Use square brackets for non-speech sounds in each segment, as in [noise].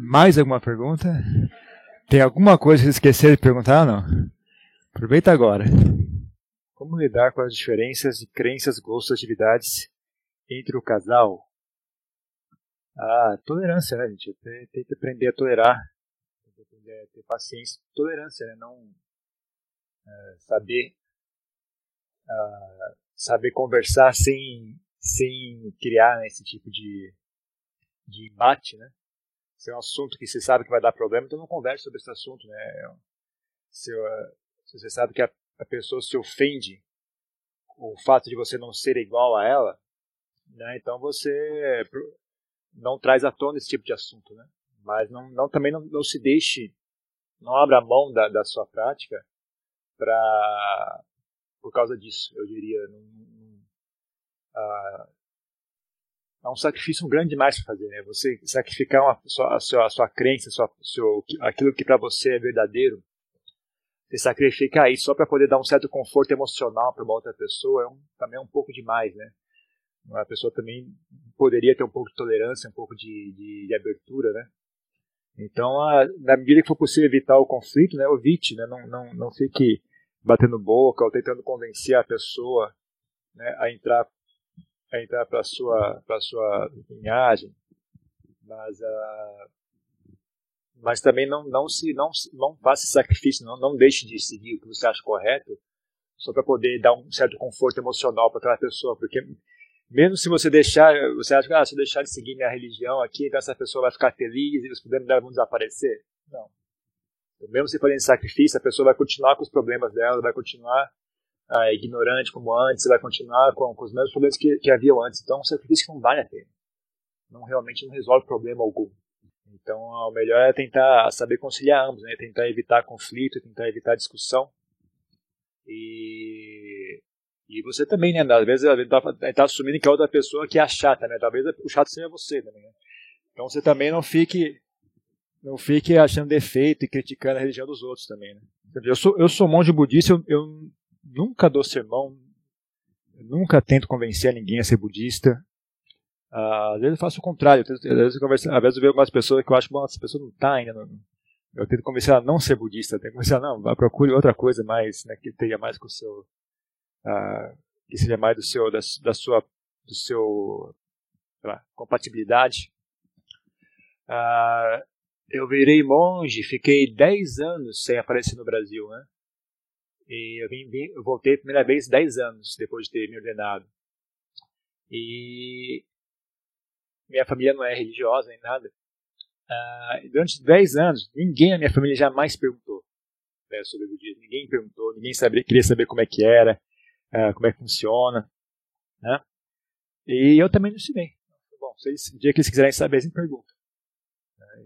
Mais alguma pergunta? Tem alguma coisa que esqueceram de perguntar não? Aproveita agora. Como lidar com as diferenças de crenças, gostos, atividades entre o casal? Ah, tolerância, né, gente? Tem, que aprender a tolerar. Tem que aprender a ter paciência. Tolerância, né? Não é, saber uh, saber conversar sem, sem criar né, esse tipo de, de embate, né? Se é um assunto que você sabe que vai dar problema, então não converse sobre esse assunto, né? Se, uh, se você sabe que a, a pessoa se ofende com o fato de você não ser igual a ela, né? Então você não traz à tona esse tipo de assunto, né? Mas não, não também não, não se deixe, não abra mão da, da sua prática para por causa disso, eu diria. Num, num, uh, é um sacrifício grande demais para fazer, né? Você sacrificar uma, a, sua, a, sua, a sua crença, sua, seu, aquilo que para você é verdadeiro, você sacrificar isso só para poder dar um certo conforto emocional para uma outra pessoa é um, também é um pouco demais, né? A pessoa também poderia ter um pouco de tolerância, um pouco de, de, de abertura, né? Então, a, na medida que for possível evitar o conflito, né, evite, né? Não, não, não fique batendo boca ou tentando convencer a pessoa né, a entrar entrar para sua para sua linhagem mas uh, mas também não não se não não faça sacrifício não não deixe de seguir o que você acha correto só para poder dar um certo conforto emocional para aquela pessoa porque mesmo se você deixar você acha que ah, se eu deixar de seguir minha religião aqui então essa pessoa vai ficar feliz e os problemas dela vão desaparecer? Não. Mesmo se fazendo sacrifício, a pessoa vai continuar com os problemas dela, vai continuar ah, ignorante como antes, vai continuar com, com os mesmos problemas que, que haviam antes. Então, é um sacrifício que não vale a pena. Não realmente não resolve problema algum. Então, o melhor é tentar saber conciliar ambos, né? tentar evitar conflito, tentar evitar discussão. E, e você também, né? Às vezes está assumindo que a outra pessoa que é a chata, né? Talvez o chato seja você também. Né? Então você também não fique não fique achando defeito e criticando a religião dos outros também. Né? Eu, sou, eu sou monge budista, eu, eu nunca dou sermão, nunca tento convencer ninguém a ser budista. Uh, às vezes eu faço o contrário, às vezes eu, converso, às vezes eu vejo algumas pessoas que eu acho que essa pessoa não está ainda. Não, eu tento convencer ela a não ser budista, eu tento convencer ela, não, procure outra coisa mais, né, que tenha mais com o seu. Uh, que seja mais do seu, da, da sua, do seu, lá, compatibilidade. Uh, eu virei monge, fiquei 10 anos sem aparecer no Brasil, né? E eu, vim, vim, eu voltei a primeira vez 10 anos depois de ter me ordenado. E minha família não é religiosa nem nada. Uh, durante 10 anos, ninguém na minha família jamais perguntou né, sobre o budismo. Ninguém perguntou, ninguém sabia, queria saber como é que era, uh, como é que funciona. Né? E eu também não ensinei. Bom, eles, dia que eles quiserem saber, eles me perguntam.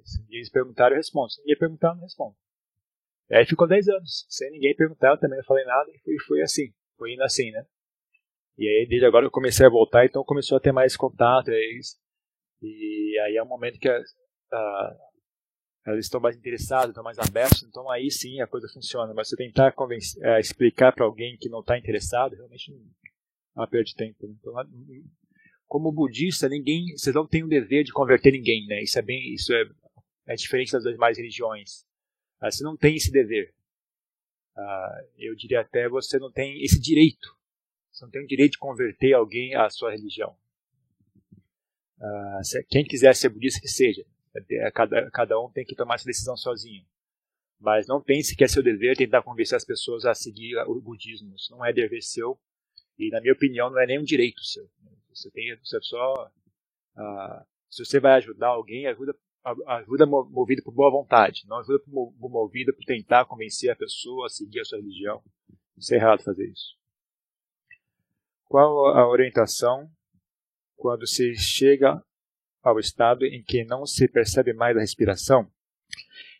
Se eles perguntaram, eu respondo. Se ninguém perguntar, eu não respondo. E aí ficou 10 anos, sem ninguém perguntar, eu também não falei nada, e foi, foi assim, foi indo assim, né? E aí, desde agora eu comecei a voltar, então começou a ter mais contato, e, e aí é um momento que a, a, eles estão mais interessados, estão mais abertos, então aí sim a coisa funciona. Mas se tentar é, explicar para alguém que não está interessado, realmente é uma perda de tempo. Né? Então, como budista, ninguém, você não tem o dever de converter ninguém, né? Isso é bem, isso é, é diferente das demais religiões. Ah, você não tem esse dever. Ah, eu diria até você não tem esse direito. Você não tem o direito de converter alguém à sua religião. Ah, quem quiser ser budista que seja, é, cada, cada um tem que tomar essa decisão sozinho. Mas não pense que é seu dever tentar convencer as pessoas a seguir o budismo. Isso não é dever seu e, na minha opinião, não é nenhum direito seu. Você tem, você só, uh, se você vai ajudar alguém, ajuda, ajuda movido por boa vontade, não ajuda movido por tentar convencer a pessoa a seguir a sua religião. Isso é errado fazer isso. Qual a orientação quando se chega ao estado em que não se percebe mais a respiração?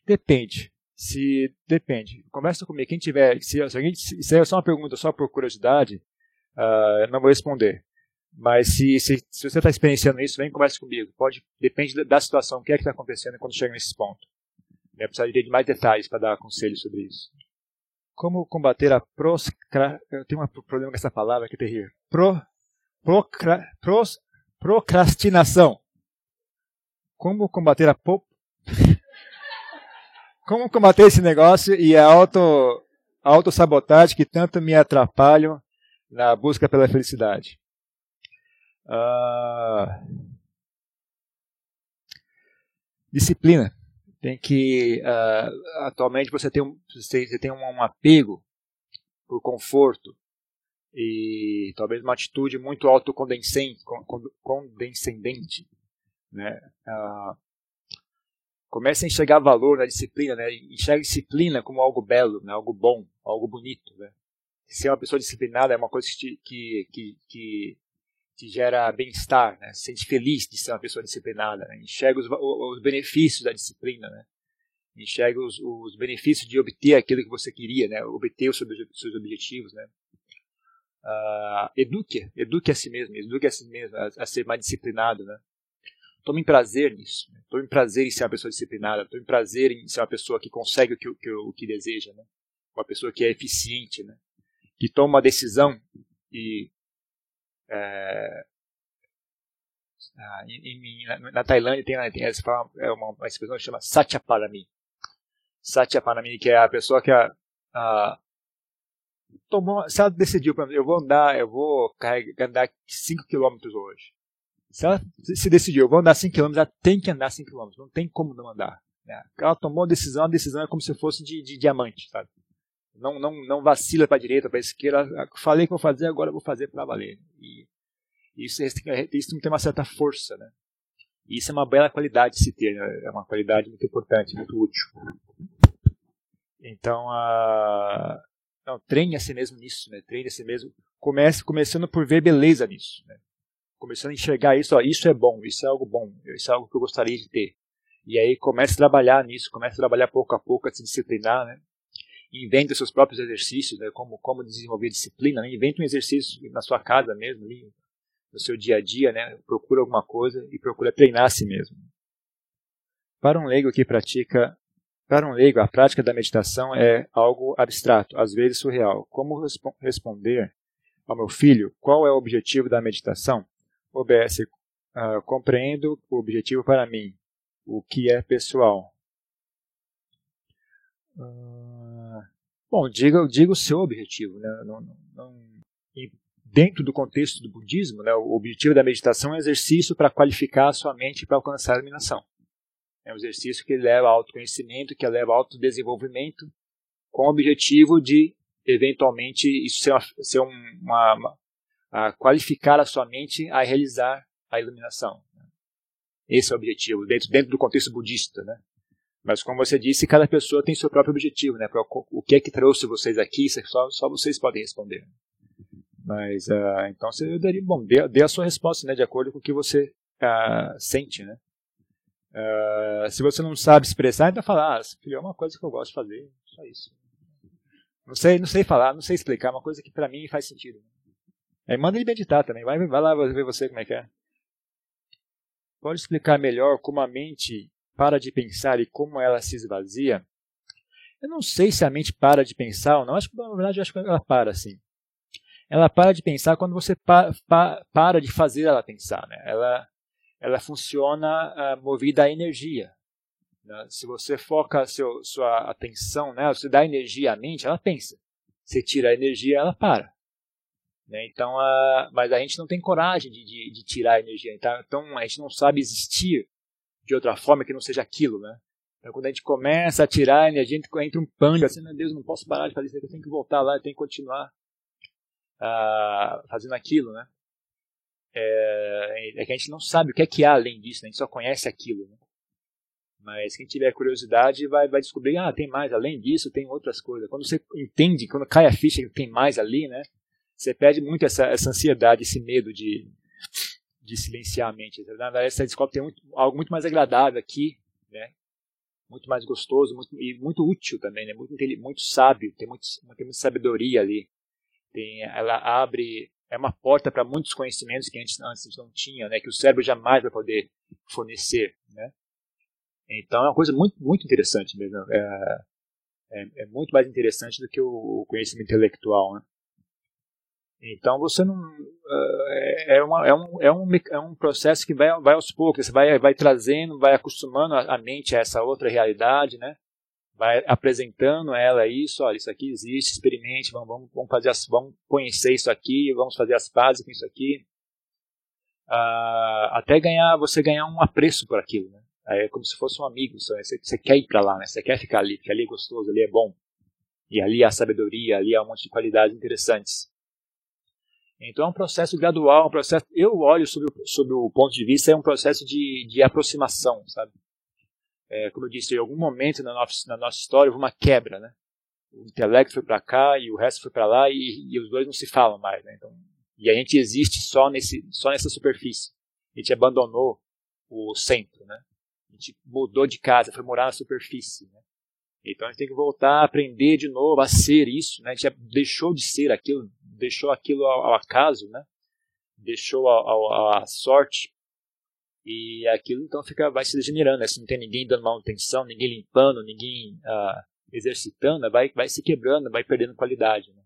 Depende. Se depende. Conversa comigo. Quem tiver, se, se alguém, se é só uma pergunta só por curiosidade, uh, não vou responder. Mas se, se, se você está experienciando isso, vem conversa comigo. Pode, depende da, situação, o que é que está acontecendo quando chega nesse ponto. Eu precisaria de mais detalhes para dar conselho sobre isso. Como combater a proscra... Eu tenho um problema com essa palavra que é terrível. Pro... Procra... Pros... Procrastinação. Como combater a po... [laughs] Como combater esse negócio e a auto, autossabotagem que tanto me atrapalham na busca pela felicidade? Uh, disciplina. Tem que. Uh, atualmente você tem, um, você tem um, um apego por conforto e talvez uma atitude muito autocondescendente. Condescendente, né? Uh, comece a enxergar valor na disciplina, né? Enxergue disciplina como algo belo, né? algo bom, algo bonito, né? Ser uma pessoa disciplinada é uma coisa que, que, que te gera bem-estar, né? Se sente feliz de ser uma pessoa disciplinada, né? enxerga os, os, benefícios da disciplina, né? Enxerga os, os, benefícios de obter aquilo que você queria, né? Obter os seus objetivos, né? Uh, eduque, eduque a si mesmo, eduque a si mesmo a, a ser mais disciplinado, né? Tome prazer nisso. Né? Tome prazer em ser uma pessoa disciplinada. Tome prazer em ser uma pessoa que consegue o que, que, o que deseja. Né? Uma pessoa que é eficiente. Né? Que toma uma decisão e. É, ah, em, na, na, Tailândia tem, tem essa é uma, uma expressão que chama Satyaparami. Satyaparami, que é a pessoa que a, a, tomou, se ela decidiu, eu vou andar, eu vou carregar, andar 5 km hoje. Se ela se decidiu, eu vou andar 5 km, ela tem que andar 5 km, não tem como não andar. Né? Ela tomou a decisão, a decisão é como se fosse de, de diamante, sabe? Não, não, não vacila para a direita, para a esquerda. Falei que vou fazer, agora vou fazer para valer. E isso, isso tem uma certa força, né? E isso é uma bela qualidade de se ter, né? é uma qualidade muito importante, muito útil. Então, a... não, treine a si mesmo nisso, né? treine a si mesmo. Comece começando por ver beleza nisso. Né? começando a enxergar isso, ó, isso é bom, isso é algo bom, isso é algo que eu gostaria de ter. E aí comece a trabalhar nisso, comece a trabalhar pouco a pouco, a se disciplinar, né? Invente seus próprios exercícios, né? como, como desenvolver disciplina, né? invente um exercício na sua casa mesmo, ali, no seu dia a dia, né? procura alguma coisa e procura treinar a si mesmo. Para um leigo que pratica, para um leigo, a prática da meditação é algo abstrato, às vezes surreal. Como responder ao meu filho qual é o objetivo da meditação? OBS, uh, ah, compreendo o objetivo para mim, o que é pessoal. Uh, bom, diga, diga o seu objetivo. Né? Não, não, não, dentro do contexto do budismo, né, o objetivo da meditação é um exercício para qualificar a sua mente para alcançar a iluminação. É um exercício que leva ao autoconhecimento, que leva ao autodesenvolvimento, com o objetivo de, eventualmente, isso ser, uma, ser uma, uma, a qualificar a sua mente a realizar a iluminação. Esse é o objetivo, dentro, dentro do contexto budista. Né? Mas, como você disse, cada pessoa tem seu próprio objetivo. Né? O que é que trouxe vocês aqui, só, só vocês podem responder. Mas, uh, então, você daria, bom, dê, dê, a sua resposta né, de acordo com o que você uh, sente. Né? Uh, se você não sabe expressar, então fala, ah, filho, é uma coisa que eu gosto de fazer, só isso. Não sei, não sei falar, não sei explicar, é uma coisa que para mim faz sentido. Aí manda ele meditar também. Vai, vai lá ver você como é que é. Pode explicar melhor como a mente para de pensar e como ela se esvazia? Eu não sei se a mente para de pensar ou não. Acho que, na verdade, acho que ela para sim. Ela para de pensar quando você pa, pa, para de fazer ela pensar. Né? Ela, ela funciona uh, movida a energia. Né? Se você foca seu, sua atenção, né? você dá energia à mente, ela pensa. Você tira a energia, ela para. Né? Então, a, mas a gente não tem coragem de, de, de tirar a energia. Então, então, a gente não sabe existir de outra forma que não seja aquilo. Né? Então, quando a gente começa a tirar a energia, a gente entra um pânico, assim, meu Deus, não posso parar de fazer isso, eu tenho que voltar lá, eu tenho que continuar uh, fazendo aquilo. Né? É, é, que a gente não sabe o que é que há além disso, né? a gente só conhece aquilo. Né? Mas quem tiver curiosidade vai, vai descobrir, ah, tem mais, além disso, tem outras coisas. Quando você entende, quando cai a ficha que tem mais ali, né? Você perde muito essa, essa ansiedade, esse medo de, de silenciar a mente. Na verdade, você descobre tem muito, algo muito mais agradável aqui, né? muito mais gostoso muito, e muito útil também, né? muito, muito sábio, tem, muito, tem muita sabedoria ali. Tem, ela abre, é uma porta para muitos conhecimentos que antes, antes não tinha, né? que o cérebro jamais vai poder fornecer. Né? Então é uma coisa muito, muito interessante mesmo. É, é, é muito mais interessante do que o conhecimento intelectual. Né? Então você não é, é, uma, é, um, é, um, é um processo que vai, vai aos poucos, você vai, vai trazendo, vai acostumando a, a mente a essa outra realidade, né? vai apresentando ela isso, olha, isso aqui existe, experimente, vamos, vamos, vamos fazer as, vamos conhecer isso aqui, vamos fazer as pazes com isso aqui, uh, até ganhar você ganhar um apreço por aquilo, né? É como se fosse um amigo, você, você quer ir para lá, né? Você quer ficar ali, porque ali é gostoso, ali é bom, e ali há sabedoria, ali há um monte de qualidades interessantes. Então é um processo gradual, um processo. Eu olho sobre, sobre o ponto de vista é um processo de, de aproximação, sabe? é, como eu disse, em algum momento na nossa, na nossa história houve uma quebra, né? O intelecto foi para cá e o resto foi para lá e, e, os dois não se falam mais, né? Então, e a gente existe só nesse, só nessa superfície. A gente abandonou o centro, né? A gente mudou de casa, foi morar na superfície, né? Então a gente tem que voltar a aprender de novo a ser isso, né? A gente deixou de ser aquilo, deixou aquilo ao, ao acaso, né? Deixou a sorte e aquilo então fica, vai se degenerando, né? se não tem ninguém dando manutenção, ninguém limpando, ninguém ah, exercitando, vai, vai se quebrando, vai perdendo qualidade. Né?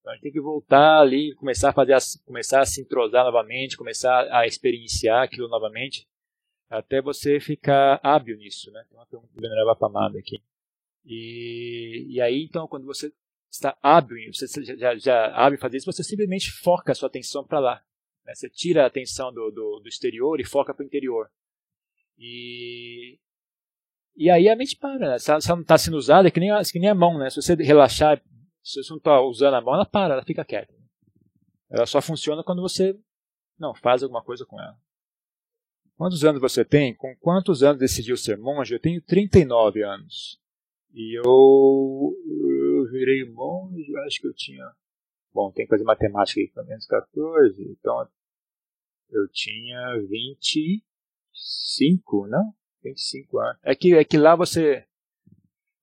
Então a gente tem que voltar ali, começar a fazer, as, começar a se entrosar novamente, começar a experienciar aquilo novamente, até você ficar hábil nisso, né? Tem uma pergunta do Venerável Apamada aqui. E, e aí então quando você está hábil, você já, já hábil fazer isso, você simplesmente foca a sua atenção para lá. Né? Você tira a atenção do, do, do exterior e foca para o interior. E, e aí a mente para. Né? Se ela, não está sendo usada, é que nem, a, que nem a mão. Né? Se você relaxar, se você não está usando a mão, ela para, ela fica quieta. Ela só funciona quando você não faz alguma coisa com ela. Quantos anos você tem? Com quantos anos decidiu ser monge? Eu tenho 39 anos. E eu, eu virei monge, acho que eu tinha. Bom, tem que fazer matemática aí, pelo menos 14. Então eu tinha 25, não? 25 anos. É que, é que lá você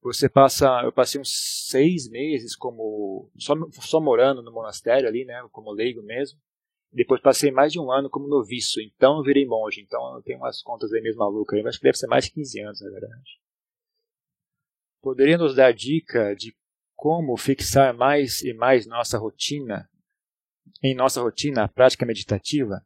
você passa, eu passei uns seis meses como só, só morando no monastério ali, né, como leigo mesmo. Depois passei mais de um ano como noviço, então eu virei monge. Então eu tenho umas contas aí mesmo malucas, aí, acho que deve ser mais de 15 anos, na verdade. Poderia nos dar dica de como fixar mais e mais nossa rotina, em nossa rotina, a prática meditativa?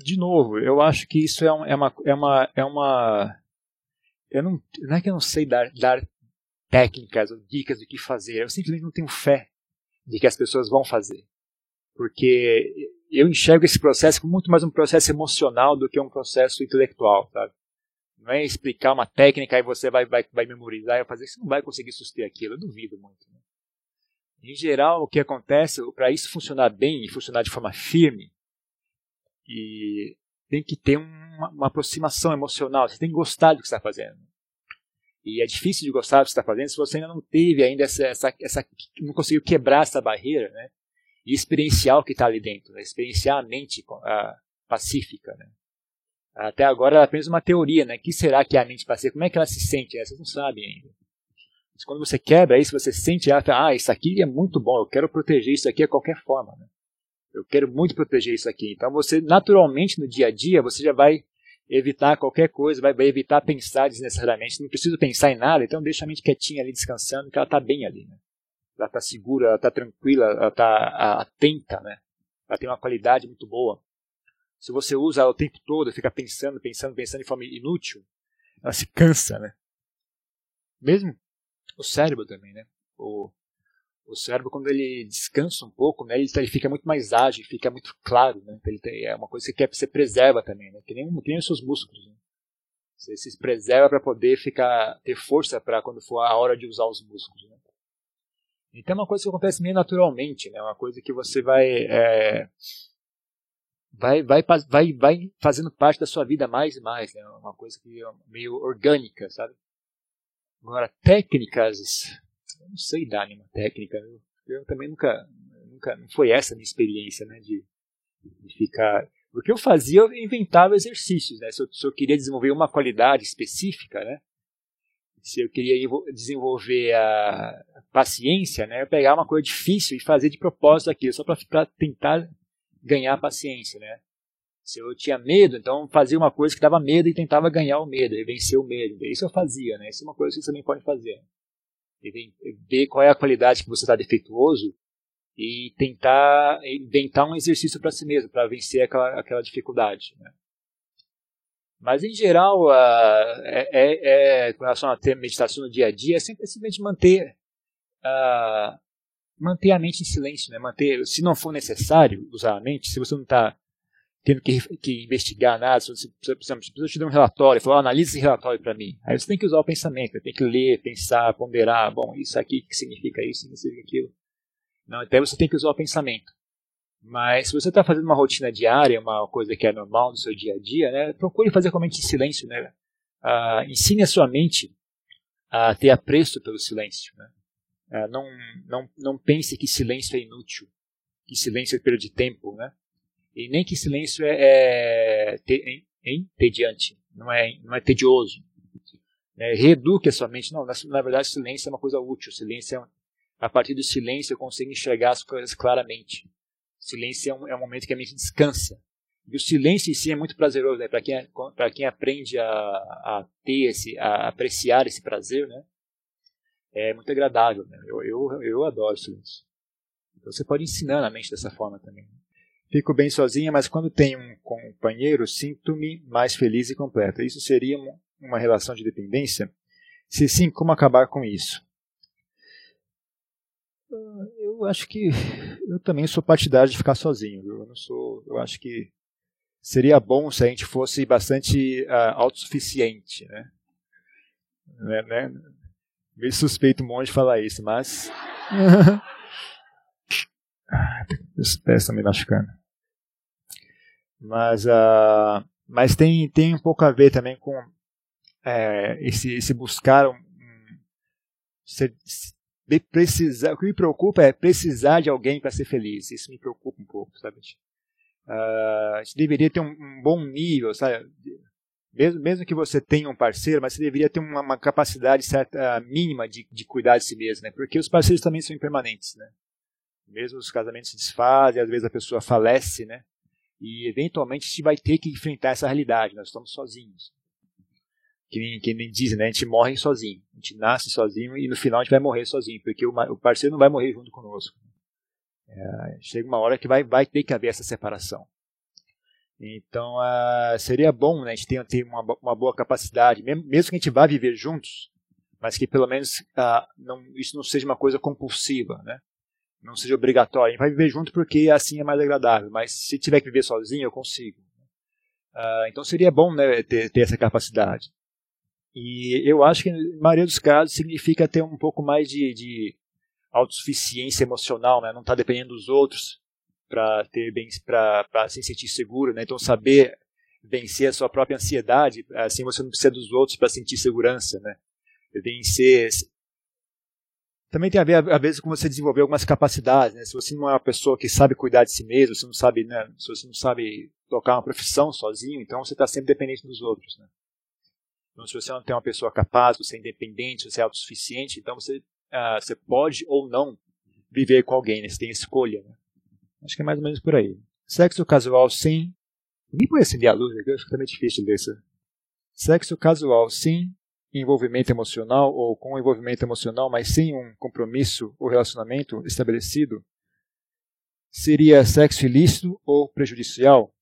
de novo, eu acho que isso é, é, uma, é uma. É uma eu não, não é que eu não sei dar, dar técnicas ou dicas do que fazer, eu simplesmente não tenho fé de que as pessoas vão fazer. Porque eu enxergo esse processo como muito mais um processo emocional do que um processo intelectual, sabe? Não é explicar uma técnica e você vai, vai, vai memorizar e fazer, você não vai conseguir suster aquilo, eu duvido muito. Né? Em geral, o que acontece, para isso funcionar bem e funcionar de forma firme, e tem que ter uma, uma, aproximação emocional, você tem que gostar do que está fazendo. E é difícil de gostar do que está fazendo se você ainda não teve ainda essa, essa, essa não conseguiu quebrar essa barreira, né? E experienciar o que está ali dentro, né? experienciar a mente a, pacífica, né? Até agora é apenas uma teoria, né? O que será que é a mente pacífica? Como é que ela se sente? Vocês não sabem ainda. Mas quando você quebra isso, você sente, ah, isso aqui é muito bom, eu quero proteger isso aqui de qualquer forma. Né? Eu quero muito proteger isso aqui. Então você, naturalmente, no dia a dia, você já vai evitar qualquer coisa, vai, vai evitar pensar desnecessariamente. Não precisa pensar em nada, então deixa a mente quietinha ali, descansando, que ela está bem ali. Né? Ela está segura, ela está tranquila, ela está atenta, né? ela tem uma qualidade muito boa. Se você usa ela o tempo todo, fica pensando, pensando, pensando de forma inútil, ela se cansa, né? Mesmo o cérebro também, né? O, o cérebro, quando ele descansa um pouco, né, ele, ele fica muito mais ágil, fica muito claro. Né? Ele tem, é uma coisa que você, preserva também, né? que, nem, que nem os seus músculos. Né? Você se preserva para poder ficar, ter força para quando for a hora de usar os músculos. Né? Então é uma coisa que acontece meio naturalmente, né? uma coisa que você vai, é, vai, vai, vai, vai fazendo parte da sua vida mais e mais, né? uma coisa que é meio orgânica, sabe? Agora, técnicas, eu não sei dar nenhuma técnica, eu, eu também nunca, nunca, não foi essa a minha experiência, né, de, de ficar... O que eu fazia, eu inventava exercícios, né, se eu, se eu queria desenvolver uma qualidade específica, né, se eu queria desenvolver a paciência, né, eu pegava uma coisa difícil e fazer de propósito aquilo, só para tentar ganhar a paciência, né. Se eu tinha medo, então fazia uma coisa que dava medo e tentava ganhar o medo, e vencer o medo. Isso eu fazia, né? Isso é uma coisa que você também pode fazer. ver qual é a qualidade que você está defeituoso e tentar inventar um exercício para si mesmo, para vencer aquela, aquela dificuldade. Né? Mas, em geral, é, é, é, com relação a ter meditação no dia a dia, é simplesmente manter, uh, manter a mente em silêncio. Né? Manter, se não for necessário usar a mente, se você não está tendo que, que, investigar nada, se você, por te dar um relatório, falar, oh, analise esse relatório para mim. Aí você tem que usar o pensamento, tem que ler, pensar, ponderar, bom, isso aqui, que significa isso, significa aquilo. Não, então você tem que usar o pensamento. Mas se você está fazendo uma rotina diária, uma coisa que é normal no seu dia a dia, né, procure fazer com a mente em silêncio. Né? Ah, ensine a sua mente a ter apreço pelo silêncio. Né? Ah, não, não, não pense que silêncio é inútil, que silêncio é perda de tempo, né? e nem que silêncio é, é, te, é entediante, não é, não é tedioso. É, reeduque a sua mente. Não, na, na verdade, silêncio é uma coisa útil. Silêncio é, a partir do silêncio eu consigo enxergar as coisas claramente. Silêncio é um, é um momento que a mente descansa. E o silêncio em si é muito prazeroso, né? Para quem, é, quem aprende a, a ter esse, a apreciar esse prazer, né? É muito agradável, né? Eu, eu, eu adoro silêncio. Então você pode ensinar a mente dessa forma também. Fico bem sozinha, mas quando tenho um companheiro, sinto-me mais feliz e completa. Isso seria uma relação de dependência? Se sim, como acabar com isso? Ah, eu acho que [laughs] eu também sou partidário de ficar sozinho. Eu não sou. Eu acho que seria bom se a gente fosse bastante uh, autossuficiente, né? né, né? Meio suspeito um monte de falar isso, mas os pés estão me machucando. Mas, uh, mas tem, tem um pouco a ver também com é, esse, esse buscar um, um, ser, precisar, o que me preocupa é precisar de alguém para ser feliz. Isso me preocupa um pouco, sabe? Uh, a gente deveria ter um, um, bom nível, sabe? Mesmo, mesmo que você tenha um parceiro, mas você deveria ter uma, uma capacidade certa mínima de, de cuidar de si mesmo, né? Porque os parceiros também são impermanentes, né? Mesmo os casamentos se desfazem, às vezes a pessoa falece, né? E eventualmente a gente vai ter que enfrentar essa realidade. Nós estamos sozinhos que nem, que nem dizem, né? A gente morre sozinho. A gente nasce sozinho e no final a gente vai morrer sozinho, porque o, o parceiro não vai morrer junto conosco. É, chega uma hora que vai, vai ter que haver essa separação. Então, uh, seria bom né, a gente ter, ter uma, uma, boa capacidade, mesmo, que a gente vá viver juntos, mas que pelo menos uh, não, isso não seja uma coisa compulsiva, né? não seja obrigatório. A gente vai viver junto porque assim é mais agradável, mas se tiver que viver sozinho, eu consigo. Uh, então seria bom né, ter, ter essa capacidade. E eu acho que, na maioria dos casos, significa ter um pouco mais de, de autossuficiência emocional, né? não estar tá dependendo dos outros para ter bem para se sentir seguro, né? Então saber vencer a sua própria ansiedade, assim você não precisa dos outros para sentir segurança, né? Vencer também tem a ver às vezes com você desenvolver algumas capacidades, né? Se você não é uma pessoa que sabe cuidar de si mesmo, você não sabe, né? Se você não sabe tocar uma profissão sozinho, então você está sempre dependente dos outros, né? Então, se você não tem uma pessoa capaz, você é independente, você é autossuficiente, então você, uh, você pode ou não viver com alguém, né? você tem escolha. Né? Acho que é mais ou menos por aí. Sexo casual, sim. Ninguém pode acender a luz, né? acho que também é difícil isso. Sexo casual, sim. Envolvimento emocional ou com envolvimento emocional, mas sem um compromisso ou relacionamento estabelecido, seria sexo ilícito ou prejudicial?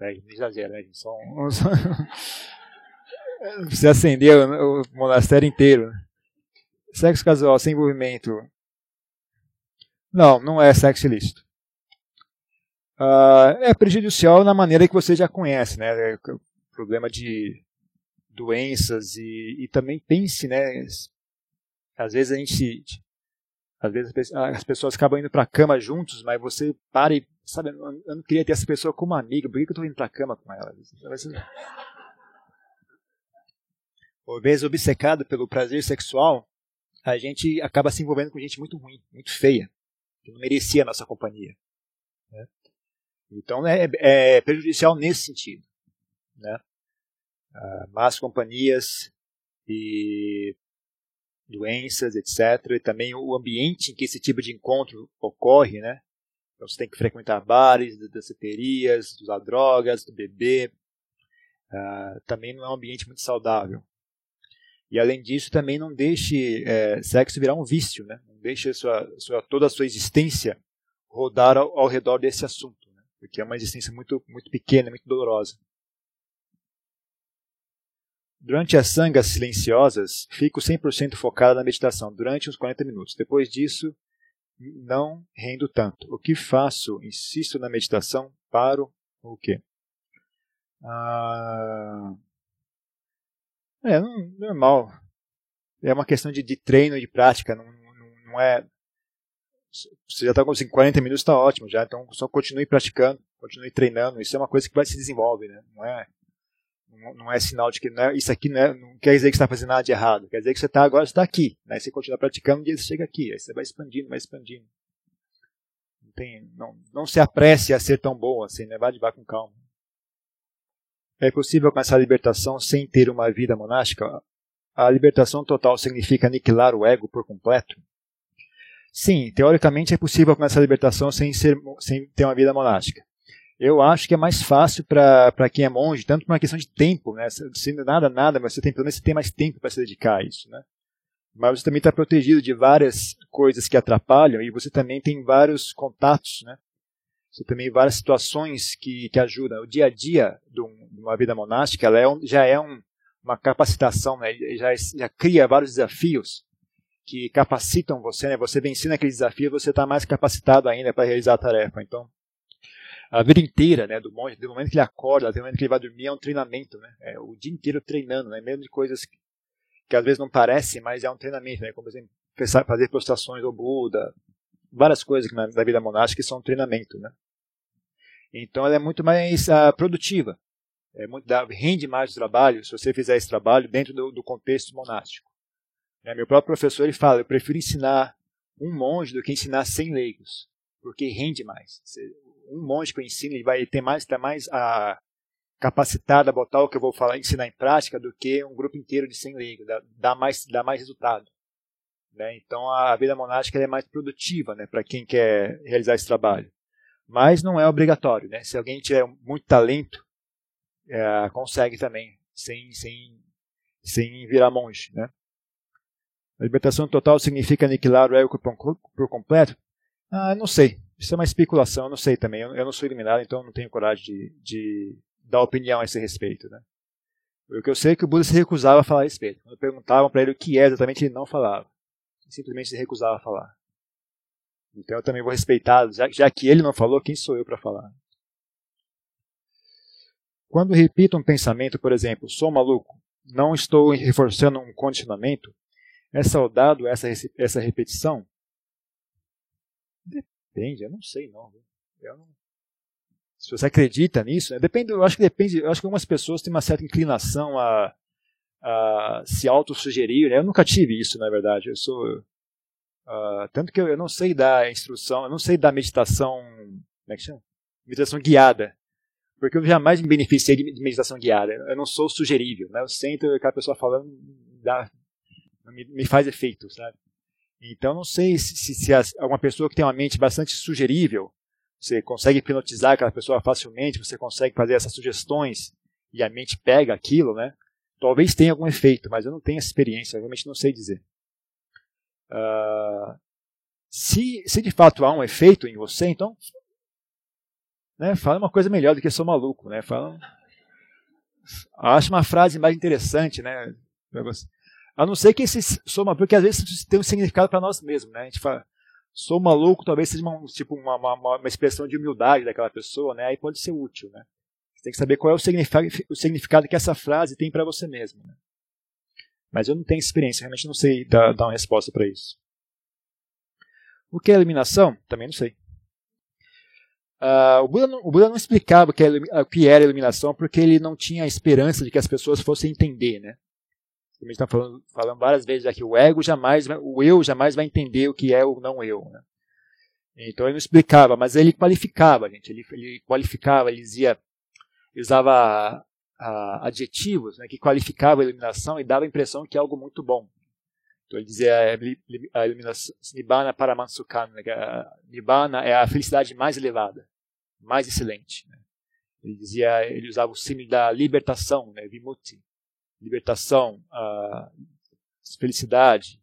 É, não exagera, né? Só um... Você [laughs] acendeu o monastério inteiro. Sexo casual sem envolvimento. Não, não é sexo ilícito. Uh, é prejudicial na maneira que você já conhece, né? É problema de doenças e, e também pense, né? Às vezes a gente, às vezes as pessoas acabam indo para a cama juntos, mas você para e sabe, eu não queria ter essa pessoa como amiga, por que eu estou indo para a cama com ela? Por [laughs] vezes obcecado pelo prazer sexual, a gente acaba se envolvendo com gente muito ruim, muito feia, que não merecia a nossa companhia. Né? Então é, é, prejudicial nesse sentido. Né? Ah, más companhias e doenças, etc. E também o ambiente em que esse tipo de encontro ocorre, né? Então você tem que frequentar bares, danceterias, usar drogas, beber. Uh, também não é um ambiente muito saudável. E além disso, também não deixe é, sexo virar um vício, né? Não deixe sua, sua, toda a sua existência rodar ao, ao redor desse assunto, né? porque é uma existência muito, muito pequena, muito dolorosa. Durante as sangas silenciosas, fico 100% focado na meditação durante uns 40 minutos. Depois disso, não rendo tanto. O que faço? Insisto na meditação, paro, o quê? Ah, é normal. É uma questão de, de treino, de prática. Não, não, não é. Você já está com 40 minutos, está ótimo já. Então só continue praticando, continue treinando. Isso é uma coisa que vai se desenvolver, né? Não é não é sinal de que não é, isso aqui não, é, não, quer dizer que está fazendo nada de errado. Quer dizer que você está agora está aqui. Né? Você continua praticando, um dia você chega aqui. Aí você vai expandindo, vai expandindo. Não, tem, não, não se apresse a ser tão bom assim, né? Vá devagar com calma. É possível alcançar a libertação sem ter uma vida monástica? A libertação total significa aniquilar o ego por completo? Sim, teoricamente é possível alcançar a libertação sem, ser, sem ter uma vida monástica eu acho que é mais fácil para quem é monge, tanto por uma questão de tempo, né? Se nada, nada, mas você tem, pelo menos você tem mais tempo para se dedicar a isso, né? Mas você também está protegido de várias coisas que atrapalham e você também tem vários contatos, né? Você também várias situações que, que ajudam. O dia a dia de, um, uma vida monástica ela é um, já é um, uma capacitação, né? já, já cria vários desafios que capacitam você, né? Você vencendo aquele desafio, você está mais capacitado ainda para realizar a tarefa. Então, a vida inteira, né, do monge, do momento que ele acorda até o momento que ele vai dormir, é um treinamento, né, é o dia inteiro treinando, né, mesmo de coisas que, que às vezes não parecem, mas é um treinamento, né, como por exemplo, fazer prostrações ao Buda, várias coisas na, na vida monástica que são um treinamento, né. Então ela é muito mais uh, produtiva, é muito, dá, rende mais o trabalho se você fizer esse trabalho dentro do, do contexto monástico. É, meu próprio professor ele fala, eu prefiro ensinar um monge do que ensinar 100 leigos, porque rende mais. Um monge que eu ensino, ele vai ter mais, ter mais a, capacitado a botar o que eu vou falar, ensinar em prática, do que um grupo inteiro de 100 leigos. Dá, dá, mais, dá mais resultado. Né? Então a vida monástica é mais produtiva né, para quem quer realizar esse trabalho. Mas não é obrigatório. Né? Se alguém tiver muito talento, é, consegue também, sem, sem, sem virar monge. Né? A libertação total significa aniquilar o ego por completo? Ah, não sei. Isso é uma especulação, eu não sei também. Eu, eu não sou iluminado, então não tenho coragem de, de dar opinião a esse respeito. Né? O que eu sei é que o Buda se recusava a falar a respeito. Quando perguntavam para ele o que é exatamente, ele não falava. Ele simplesmente se recusava a falar. Então eu também vou respeitar, já, já que ele não falou, quem sou eu para falar? Quando repito um pensamento, por exemplo, sou maluco, não estou reforçando um condicionamento, é saudado essa, essa repetição? Depende, eu não sei não. Não... Se você acredita nisso, né? depende, eu acho que depende, eu acho que algumas pessoas têm uma certa inclinação a, a se autossugerir. Né? Eu nunca tive isso, na verdade. Eu sou. Uh, tanto que eu, eu, não sei dar instrução, eu não sei dar meditação. Como é que chama? Meditação guiada. Porque eu jamais me beneficiei de, meditação guiada. Eu não sou sugerível. Né? Eu sinto aquela pessoa falando, dá, me, me faz efeito, sabe? Então, não sei se, se, se alguma pessoa que tem uma mente bastante sugerível, você consegue hipnotizar aquela pessoa facilmente, você consegue fazer essas sugestões e a mente pega aquilo, né? Talvez tenha algum efeito, mas eu não tenho essa experiência, realmente não sei dizer. Uh, se, se de fato há um efeito em você, então né, fala uma coisa melhor do que sou maluco, né? Fala, acho uma frase mais interessante, né? A não ser que esse soma, porque às vezes tem um significado para nós mesmos, né? A gente fala, sou maluco, talvez seja uma, tipo uma, uma, uma, expressão de humildade daquela pessoa, né? Aí pode ser útil, né? Você tem que saber qual é o significado, o significado que essa frase tem para você mesmo. Né? Mas eu não tenho experiência, realmente não sei dar, dar uma resposta para isso. O que é eliminação? Também não sei. Uh, o, Buda não, o, Buda não, explicava o que, é, o que era eliminação porque ele não tinha a esperança de que as pessoas fossem entender, né? a gente está falando, falando, várias vezes aqui, o ego jamais, o eu jamais vai entender o que é o não eu. Né? Então ele não explicava, mas ele qualificava, gente. Ele, ele qualificava, ele dizia, ele usava adjetivos né, que qualificavam a iluminação e dava a impressão que é algo muito bom. Então ele dizia é, a iluminação, Nibbana Paramansukana, né, Nibbana é a felicidade mais elevada, mais excelente. Né? Ele dizia, ele usava o símbolo da libertação, né, Vimutti libertação, felicidade,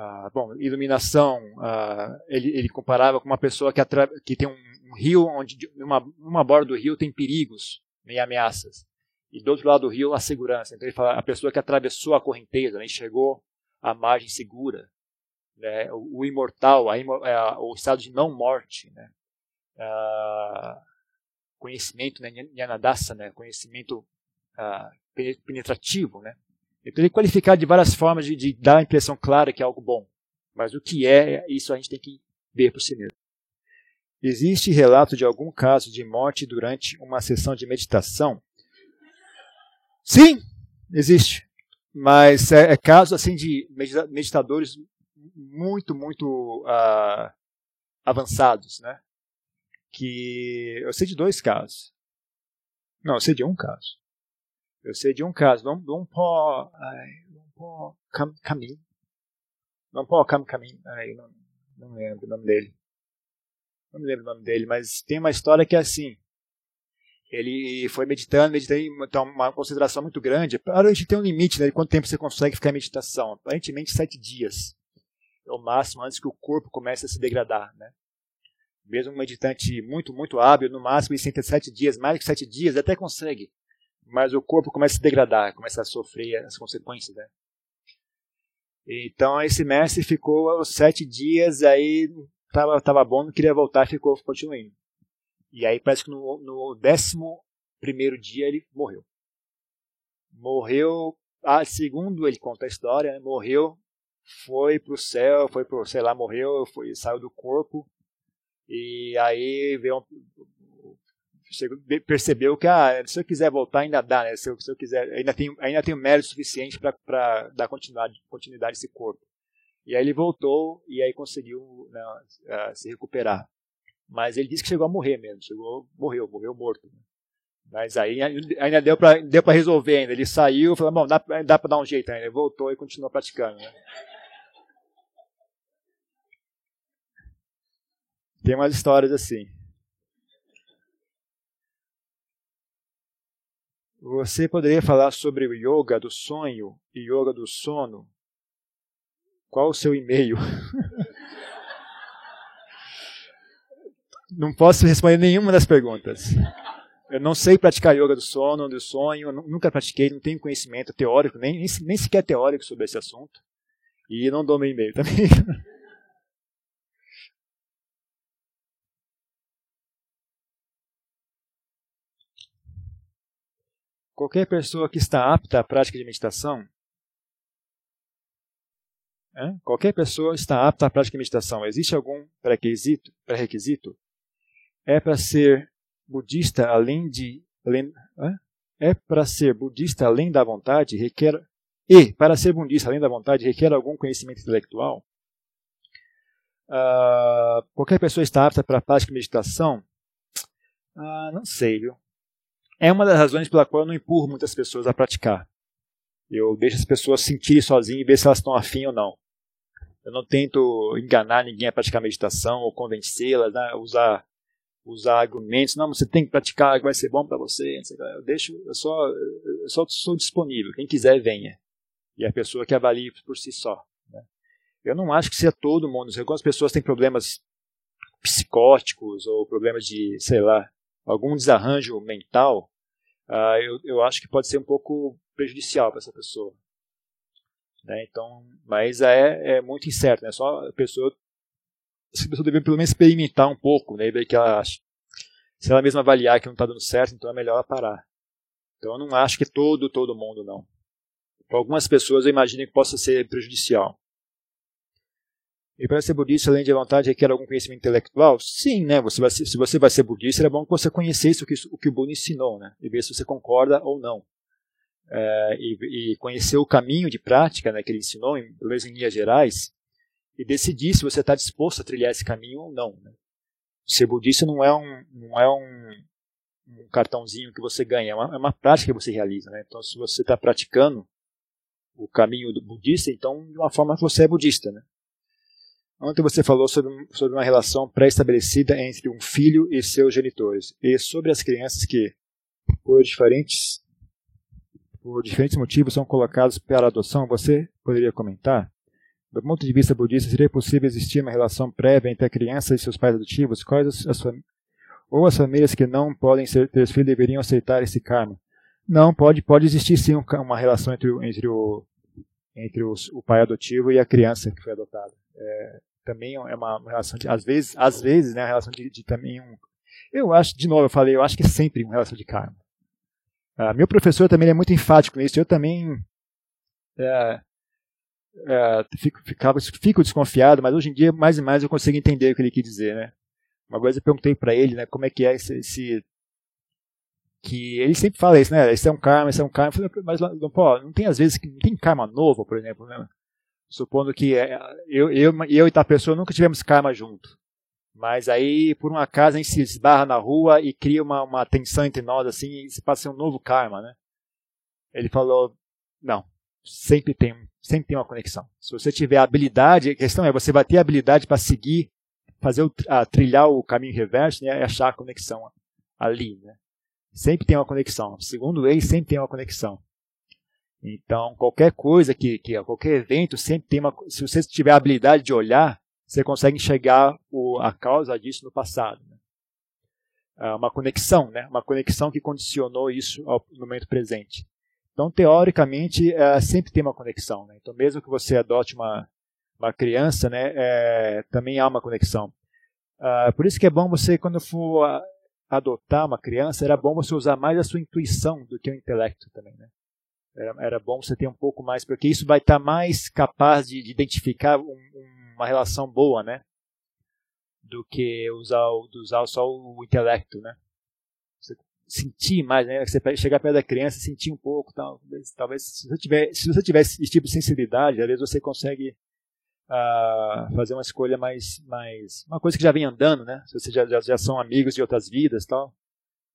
a, bom, iluminação. A, ele, ele, comparava com uma pessoa que, que tem um, um, rio onde uma, uma borda do rio tem perigos e ameaças e do outro lado do rio a segurança. Então ele fala a pessoa que atravessou a correnteza, né, chegou à margem segura, né, o, o, imortal, a, a, o estado de não morte, né, a, conhecimento, né, Nyanadasa, né, conhecimento penetrativo, né. Ele é qualificado de várias formas de, de, dar a impressão clara que é algo bom, mas o que é, isso a gente tem que ver por si mesmo. Existe relato de algum caso de morte durante uma sessão de meditação? Sim, existe. Mas é, é caso assim de meditadores muito, muito uh, avançados, né? Que eu sei de dois casos. Não, eu sei de um caso. Eu sei de um caso. Não, não pode, não pode cam, caminho. Não pode cam, caminho. Ai, não, não lembro o nome dele. Não me lembro o nome dele, mas tem uma história que é assim ele foi meditando, meditando então, uma concentração muito grande. Para a gente tem um limite né, de quanto tempo você consegue ficar em meditação. Aparentemente, sete dias é o máximo antes que o corpo comece a se degradar. Né? Mesmo um meditante muito, muito hábil, no máximo, ele senta sete dias, mais que sete dias, até consegue. Mas o corpo começa a se degradar, começa a sofrer as consequências. Né? Então, esse mestre ficou sete dias, aí estava tava bom, não queria voltar, ficou, continuando. E aí parece que no, no décimo primeiro dia ele morreu. Morreu, ah, segundo ele conta a história, né, morreu, foi para o céu, foi pro, sei lá, morreu, foi, saiu do corpo, e aí veio percebeu que ah, se eu quiser voltar ainda dá, né? se, eu, se eu quiser ainda tem ainda tenho mérito suficiente para dar continuidade, continuidade a esse corpo. E aí ele voltou e aí conseguiu né, se recuperar. Mas ele disse que chegou a morrer mesmo, chegou, morreu, morreu morto. Né? Mas aí ainda deu para deu resolver ainda. Ele saiu, falou, bom, dá, dá para dar um jeito ainda. Ele voltou e continuou praticando. Né? Tem umas histórias assim. Você poderia falar sobre o yoga do sonho e yoga do sono? Qual o seu e-mail? não posso responder nenhuma das perguntas. Eu não sei praticar yoga do sono, do sonho, nunca pratiquei, não tenho conhecimento teórico, nem, nem, sequer teórico sobre esse assunto. E não dou meu e-mail também. [laughs] Qualquer pessoa que está apta à prática de meditação, é? qualquer pessoa está apta à prática de meditação. Existe algum pré-requisito? Pré é para ser budista além de além, é para ser budista além da vontade requer e para ser budista além da vontade requer algum conhecimento intelectual. Uh, qualquer pessoa está apta para a prática de meditação? Uh, não sei, viu? É uma das razões pela qual eu não empurro muitas pessoas a praticar. Eu deixo as pessoas sentirem sozinhas e ver se elas estão afim ou não. Eu não tento enganar ninguém a praticar meditação ou convencê-las né, usar usar argumentos, não, você tem que praticar, vai ser bom para você. Eu deixo, eu só, eu só sou disponível. Quem quiser, venha. E a pessoa que avalie por si só. Né? Eu não acho que seja todo mundo. Algumas pessoas têm problemas psicóticos ou problemas de, sei lá, algum desarranjo mental. Uh, eu, eu acho que pode ser um pouco prejudicial para essa pessoa. Né? Então, mas é, é muito incerto. Né? Só a pessoa a pessoa deve pelo menos experimentar um pouco, né, e ver que ela acha. Se ela mesma avaliar que não está dando certo, então é melhor ela parar. Então eu não acho que todo, todo mundo não. Para algumas pessoas eu imagino que possa ser prejudicial. E para ser budista, além de vontade, requer algum conhecimento intelectual? Sim, né? Você vai se você vai ser budista, é bom que você conhecesse o que, o que o Buda ensinou, né? E ver se você concorda ou não. É, e, e, conhecer o caminho de prática né, que ele ensinou, em, pelo menos em linhas gerais, e decidir se você está disposto a trilhar esse caminho ou não. Né? Ser budista não é um, não é um, um cartãozinho que você ganha, é uma, é uma, prática que você realiza. Né? Então, se você está praticando o caminho budista, então, de uma forma, você é budista. Né? Ontem você falou sobre, sobre uma relação pré-estabelecida entre um filho e seus genitores, e sobre as crianças que, por diferentes por diferentes motivos, são colocados para adoção, você poderia comentar? Do ponto de vista budista, seria possível existir uma relação prévia entre a criança e seus pais adotivos? Quais as, fam... ou as famílias que não podem ser, ter filhos deveriam aceitar esse karma? Não, pode, pode existir sim uma relação entre, entre, o, entre os, o pai adotivo e a criança que foi adotada. É, também é uma, relação de, às vezes, às vezes, né, uma relação de, de também um, eu acho, de novo, eu falei, eu acho que é sempre uma relação de karma. Uh, meu professor também é muito enfático nisso. Eu também é, é, fico, ficava, fico desconfiado, mas hoje em dia, mais e mais, eu consigo entender o que ele quis dizer. Né? Uma vez eu perguntei para ele né, como é que é esse, esse, que ele sempre fala isso, né? Esse é um karma, esse é um karma. Mas pô, não tem às vezes que não tem karma novo, por exemplo, né? Supondo que é, eu, eu, eu e tal pessoa nunca tivemos karma junto. Mas aí, por um acaso, a gente se esbarra na rua e cria uma, uma tensão entre nós, assim, e se passa um novo karma, né? Ele falou, não, sempre tem, sempre tem uma conexão. Se você tiver habilidade, a questão é, você vai ter habilidade para seguir, fazer o, a, trilhar o caminho reverso né, e achar a conexão ali, né? Sempre tem uma conexão. Segundo ele, sempre tem uma conexão. Então, qualquer coisa que, que qualquer evento sempre tem uma. Se você tiver a habilidade de olhar, você consegue enxergar o, a causa disso no passado. Né? É uma conexão, né? uma conexão que condicionou isso ao, momento presente. Então, teoricamente, é, sempre tem uma conexão. Né? Então, mesmo que você adote uma, uma criança, né, é, também há uma conexão. Uh, por isso que é bom você, quando for adotar uma criança, era bom você usar mais a sua intuição do que o intelecto também. Né? Era, era bom você ter um pouco mais, porque isso vai estar mais capaz de, de identificar um, um uma relação boa, né? Do que usar, usar só o intelecto, né? Você sentir mais, né? Você chegar perto da criança sentir um pouco, tal. Talvez, se você tiver, se você tiver esse tipo de sensibilidade, às vezes você consegue uh, fazer uma escolha mais, mais, uma coisa que já vem andando, né? Se vocês já, já, já são amigos de outras vidas, tal.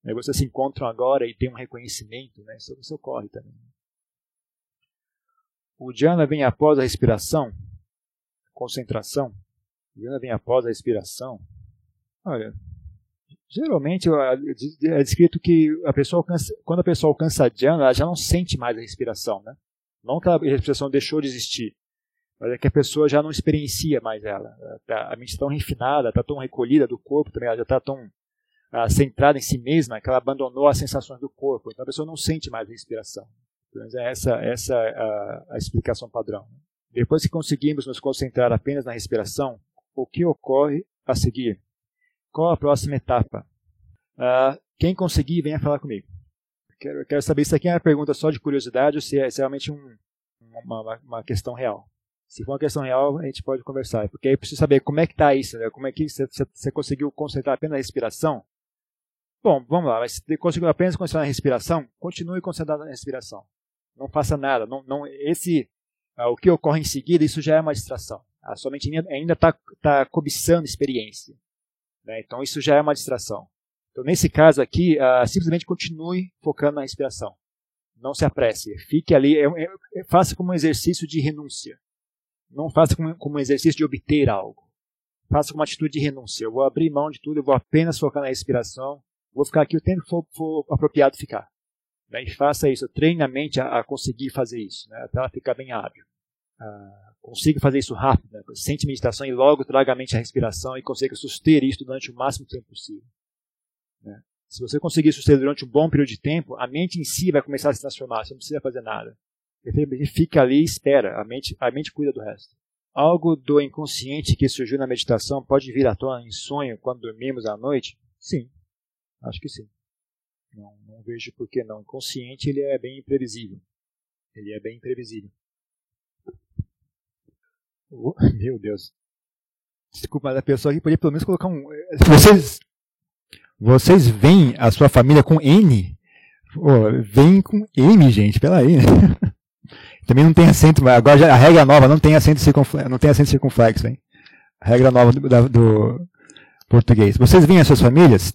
Aí vocês se encontram agora e tem um reconhecimento, né? Isso, isso ocorre também. O Jhana vem após a respiração concentração, Jhana vem após a expiração. Olha, geralmente é descrito que a pessoa alcança, quando a pessoa alcança a Jhana, ela já não sente mais a respiração, né? Não que a respiração deixou de existir, mas é que a pessoa já não experiencia mais ela. Tá, a mente está tão refinada, está tão recolhida do corpo também, ela já está tão uh, centrada em si mesma que ela abandonou as sensações do corpo. Então a pessoa não sente mais a respiração. É essa, essa a, a explicação padrão. Né? Depois que conseguimos nos concentrar apenas na respiração, o que ocorre a seguir? Qual a próxima etapa? Uh, quem conseguir, venha falar comigo. Quero, quero, saber se aqui é uma pergunta só de curiosidade ou se é, se é realmente um, uma, uma, questão real. Se for uma questão real, a gente pode conversar. Porque aí preciso saber como é que está isso, né? como é que você, você conseguiu concentrar apenas na respiração. Bom, vamos lá. Mas se conseguiu apenas concentrar na respiração, continue concentrado na respiração. Não faça nada. Não, não, esse ah, o que ocorre em seguida, isso já é uma distração. A sua mente ainda está tá cobiçando experiência. Né? Então isso já é uma distração. Então nesse caso aqui, uh, simplesmente continue focando na respiração. Não se apresse. Fique ali. É, é, é, faça como um exercício de renúncia. Não faça como, como um exercício de obter algo. Faça como uma atitude de renúncia. Eu vou abrir mão de tudo, eu vou apenas focar na respiração. Vou ficar aqui o tempo que for, for apropriado ficar. Né? E faça isso, treine a mente a, a conseguir fazer isso, né? até ela ficar bem hábil. Ah, consiga fazer isso rápido, né? sente meditação e logo traga a mente à respiração e consiga suster isso durante o máximo tempo possível. Né? Se você conseguir suster durante um bom período de tempo, a mente em si vai começar a se transformar, você não precisa fazer nada. Fica ali e espera, a mente, a mente cuida do resto. Algo do inconsciente que surgiu na meditação pode vir à tona em sonho quando dormimos à noite? Sim, acho que sim. Não, não vejo por que não. O inconsciente ele é bem imprevisível. Ele é bem imprevisível. [laughs] Meu Deus. Desculpa, mas a pessoa aqui podia pelo menos colocar um. Eh, vocês, vocês veem a sua família com N? Oh, vem com M, gente, pela aí. Né? [laughs] Também não tem acento, agora já, a regra nova não tem acento circunflexo, não tem acento circunflexo, hein? A regra nova do, do português. Vocês veem as suas famílias?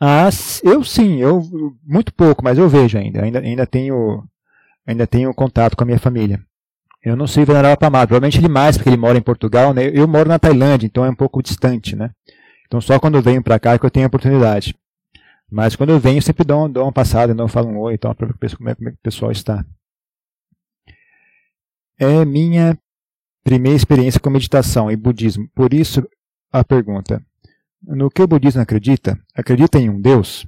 Ah, eu sim, eu muito pouco, mas eu vejo ainda. Ainda, ainda tenho ainda tenho contato com a minha família. Eu não sei Venerável Pamado, provavelmente ele mais, porque ele mora em Portugal, né? Eu moro na Tailândia, então é um pouco distante, né? Então só quando eu venho para cá é que eu tenho a oportunidade. Mas quando eu venho, sempre dou, dou uma passada, não falo um oi, então, para ver como é, como é que o pessoal está. É minha primeira experiência com meditação e budismo. Por isso, a pergunta: no que o budismo acredita? Acredita em um Deus?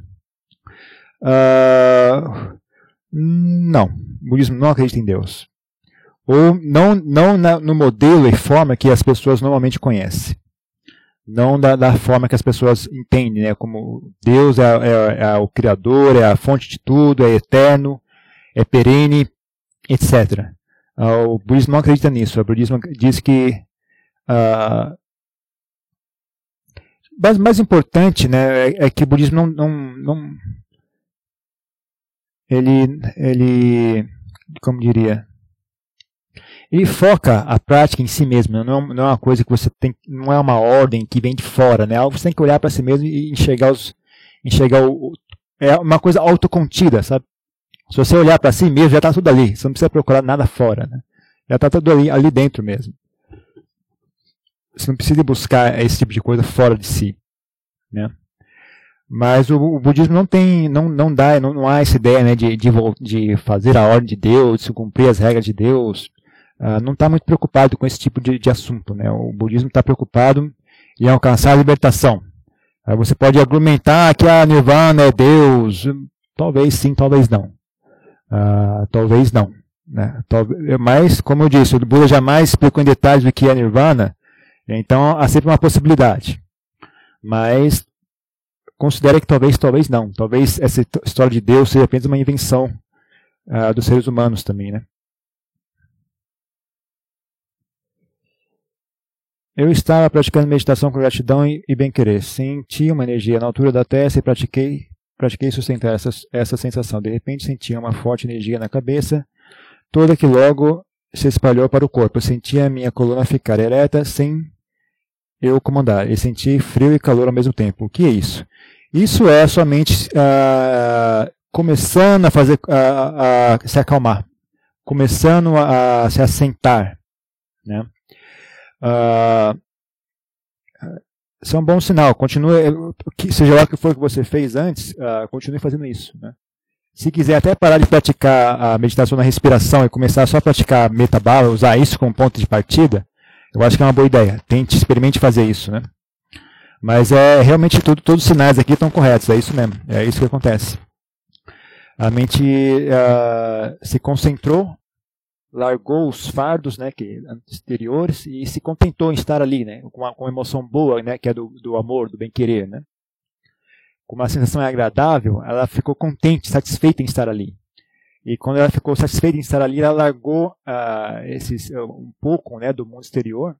Uh, não, o budismo não acredita em Deus. Ou não, não na, no modelo e forma que as pessoas normalmente conhecem. Não da, da forma que as pessoas entendem, né? como Deus é, é, é, o Criador, é a fonte de tudo, é eterno, é perene, etc. Uh, ah, o budismo não acredita nisso. O budismo diz que uh, mas mais importante né, é, é que o budismo não, não, não ele, ele, como diria, ele foca a prática em si mesmo, não é, não é uma coisa que você tem, não é uma ordem que vem de fora, né? Você tem que olhar para si mesmo e enxergar os, enxergar o, é uma coisa autocontida, sabe? Se você olhar para si mesmo, já está tudo ali, você não precisa procurar nada fora, né? Já está tudo ali, ali dentro mesmo. Você não precisa buscar esse tipo de coisa fora de si, né? Mas o, o, budismo não tem, não, não dá, não, não há essa ideia né, de, de, de, fazer a ordem de Deus, de cumprir as regras de Deus. Uh, não está muito preocupado com esse tipo de, de assunto. Né? O budismo está preocupado em alcançar a libertação. Uh, você pode argumentar que a Nirvana é Deus. Talvez sim, talvez não. Uh, talvez não. Né? Mas, como eu disse, o Buda jamais explicou em detalhes o que é Nirvana, então há sempre uma possibilidade. Mas considera que talvez, talvez não. Talvez essa história de Deus seja apenas uma invenção uh, dos seres humanos também, né? Eu estava praticando meditação com gratidão e, bem-querer. Senti uma energia na altura da testa e pratiquei, pratiquei sustentar essa, essa sensação. De repente senti uma forte energia na cabeça, toda que logo se espalhou para o corpo. Eu senti a minha coluna ficar ereta sem eu comandar. E senti frio e calor ao mesmo tempo. O que é isso? Isso é somente uh, começando a fazer uh, uh, se acalmar, começando a, se assentar, né? isso é um bom sinal. Continue, seja lá o que for que você fez antes, continue fazendo isso, né? Se quiser até parar de praticar a meditação na respiração e começar só a praticar metabala, usar isso como ponto de partida, eu acho que é uma boa ideia. Tente, experimente fazer isso, né? Mas é realmente tudo, todos os sinais aqui estão corretos, é isso mesmo, é isso que acontece. A mente uh, se concentrou, largou os fardos né, que, anteriores e se contentou em estar ali, né, com uma, com uma emoção boa, né, que é do, do amor, do bem-querer. Né. Com uma sensação agradável, ela ficou contente, satisfeita em estar ali. E quando ela ficou satisfeita em estar ali, ela largou uh, esses, um pouco né, do mundo exterior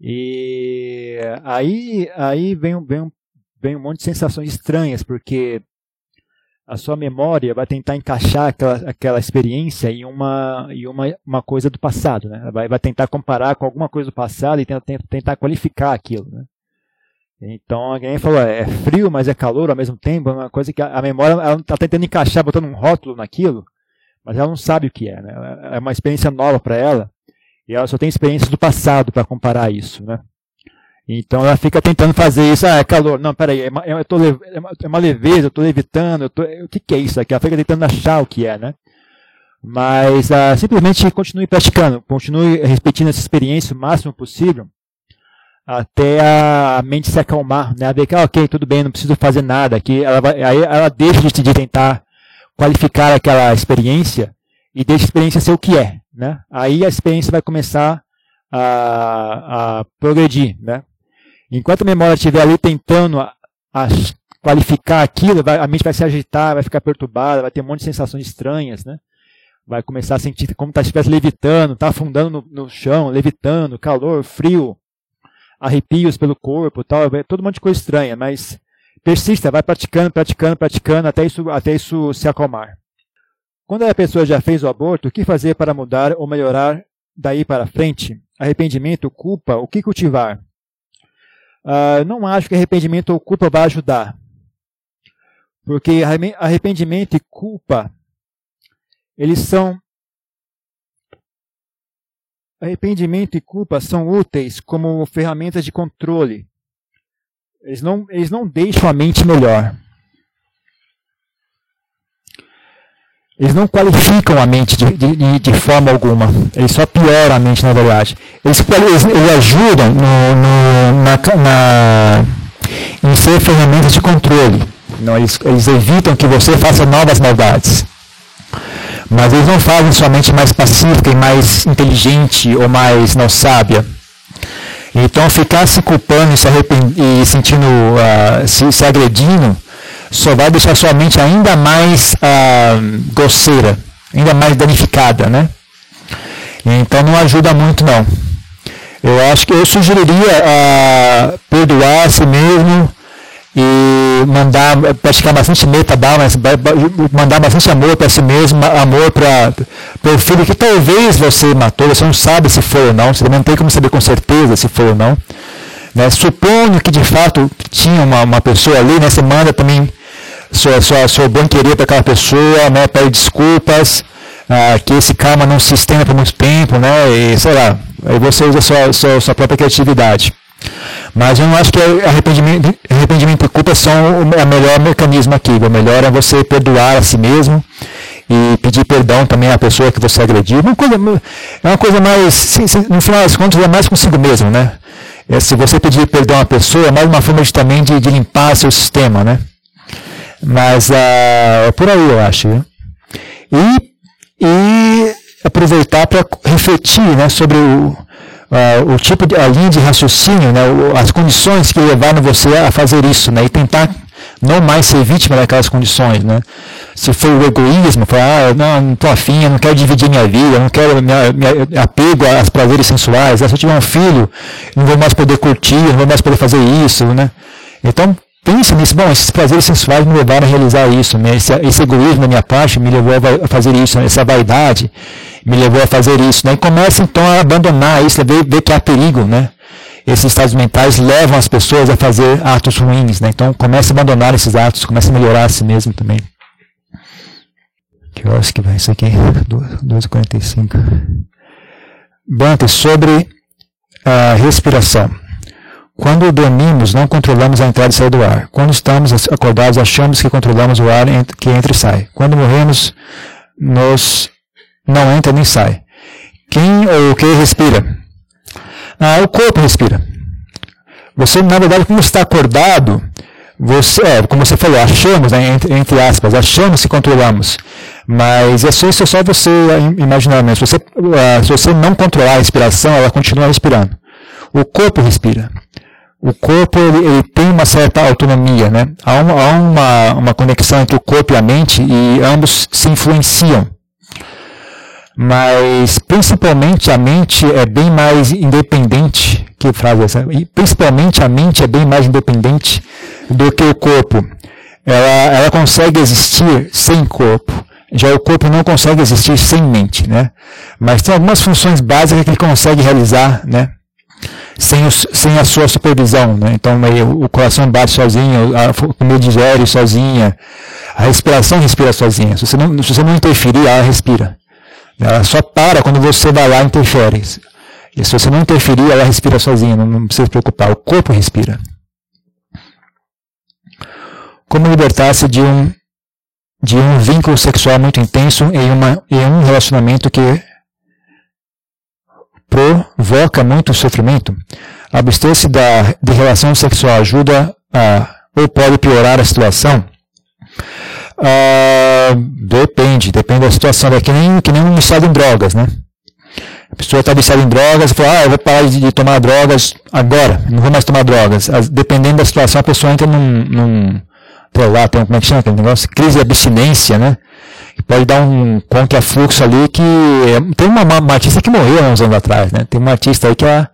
e aí, aí vem, vem, vem um monte de sensações estranhas, porque a sua memória vai tentar encaixar aquela, aquela experiência em uma, em uma, uma coisa do passado. Né? Vai, vai tentar comparar com alguma coisa do passado e tentar, tentar qualificar aquilo. Né? Então, alguém falou, é frio, mas é calor ao mesmo tempo, é uma coisa que a, a memória está tentando encaixar, botando um rótulo naquilo, mas ela não sabe o que é. Né? É uma experiência nova para ela. E ela só tem experiências do passado para comparar isso, né? Então ela fica tentando fazer isso. Ah, é calor. Não, peraí, é uma, é, eu tô, é uma leveza, eu estou levitando. Eu tô, o que, que é isso aqui? Ela fica tentando achar o que é, né? Mas ah, simplesmente continue praticando, continue repetindo essa experiência o máximo possível até a mente se acalmar, né? A ver que, ah, ok, tudo bem, não preciso fazer nada aqui. Ela vai, aí ela deixa de tentar qualificar aquela experiência e deixa a experiência ser o que é, né? Aí a experiência vai começar a, a progredir, né? Enquanto a memória estiver ali tentando a, a qualificar aquilo, vai, a mente vai se agitar, vai ficar perturbada, vai ter um monte de sensações estranhas, né? Vai começar a sentir como se estivesse levitando, está afundando no, no, chão, levitando, calor, frio, arrepios pelo corpo, tal, todo um monte de coisa estranha, mas persista, vai praticando, praticando, praticando até isso, até isso se acalmar. Quando a pessoa já fez o aborto, o que fazer para mudar ou melhorar daí para frente? Arrependimento, culpa, o que cultivar? Uh, não acho que arrependimento ou culpa vai ajudar. Porque arrependimento e culpa, eles são. Arrependimento e culpa são úteis como ferramentas de controle. Eles não, eles não deixam a mente melhor. Eles não qualificam a mente de, de, de, forma alguma. Eles só pioram a mente, na verdade. Eles, eles, eles ajudam no, no, na, na, em ser ferramentas de controle. Não, eles, eles evitam que você faça novas maldades. Mas eles não fazem sua mente mais pacífica e mais inteligente ou mais não sábia. Então ficar se culpando e se e sentindo, uh, se, se agredindo, só vai deixar sua mente ainda mais uh, grosseira, ainda mais danificada, né? Então não ajuda muito não. Eu acho que eu sugeriria uh, perdoar a si mesmo e mandar, praticar bastante metabalance, mandar bastante amor para si mesmo, amor para o filho que talvez você matou, você não sabe se foi ou não, você também não tem como saber com certeza se foi ou não. Né? Suponho que de fato tinha uma, uma pessoa ali, né? você manda também sua, sua, sua bom querer para aquela pessoa, né? pede desculpas, ah, que esse karma não se estenda por muito tempo, né? e sei lá, aí você usa sua, sua, sua própria criatividade. Mas eu não acho que arrependimento, arrependimento e culpa são o melhor mecanismo aqui. O melhor é você perdoar a si mesmo e pedir perdão também à pessoa que você agrediu. Uma coisa, é uma coisa mais, no final das contas, é mais consigo mesmo, né? É, se você pedir perdão à pessoa, é mais uma forma de, também de, de limpar seu sistema, né? Mas uh, é por aí, eu acho. Né? E, e aproveitar para refletir né, sobre o, uh, o tipo de, a linha de raciocínio, né, as condições que levaram você a fazer isso, né, e tentar não mais ser vítima daquelas condições, né. Se foi o egoísmo, foi, ah, não, não estou afim, eu não quero dividir minha vida, eu não quero me, me apego aos prazeres sensuais, ah, se eu tiver um filho, não vou mais poder curtir, não vou mais poder fazer isso, né. Então, pense nisso, bom, esses prazeres sensuais me levaram a realizar isso, né? esse, esse egoísmo da minha parte me levou a fazer isso, né? essa vaidade me levou a fazer isso. Né? E começa então a abandonar isso, a ver, ver que há perigo, né? Esses estados mentais levam as pessoas a fazer atos ruins, né? Então começa a abandonar esses atos, começa a melhorar a si mesmo também. Que horas que vai isso aqui? 2h45. Bante, sobre a respiração. Quando dormimos, não controlamos a entrada e saída do ar. Quando estamos acordados, achamos que controlamos o ar que entra e sai. Quando morremos, nos não entra nem sai. Quem ou o que respira? Ah, o corpo respira. Você, na verdade, como está acordado, você, é, como você falou, achamos, né, entre, entre, aspas, achamos que controlamos. Mas isso, isso é só você imaginar mesmo. Se você, uh, se você não controlar a respiração, ela continua respirando. O corpo respira o corpo ele, ele, tem uma certa autonomia, né? Há, uma, há uma, uma, conexão entre o corpo e a mente e ambos se influenciam. Mas principalmente a mente é bem mais independente, que frase é essa? Principalmente a mente é bem mais independente do que o corpo. Ela, ela consegue existir sem corpo. Já o corpo não consegue existir sem mente, né? Mas tem algumas funções básicas que ele consegue realizar, né? Sem, os, sem a sua supervisão. Né? Então aí, o coração bate sozinho, a comida digere sozinha, a respiração respira sozinha. Se você não, se você não interferir, ela respira. Ela só para quando você vai lá e interfere. E se você não interferir, ela respira sozinha, não, não precisa se preocupar. O corpo respira. Como libertar-se de um, de um vínculo sexual muito intenso em, uma, em um relacionamento que provoca muito sofrimento, abster-se de relação sexual ajuda a, ou pode piorar a situação? Ah, depende, depende da situação. É que nem, que nem um viciado em drogas, né? A pessoa está viciada em drogas e fala, ah, eu vou parar de, de, tomar drogas agora, não vou mais tomar drogas. As, dependendo da situação, a pessoa entra num, num lá, tem, como é que chama aquele negócio? Crise de abstinência, né? Pode dar um contrafluxo ali que. Tem uma, uma, artista que morreu há uns anos atrás, né? Tem uma artista aí que ela,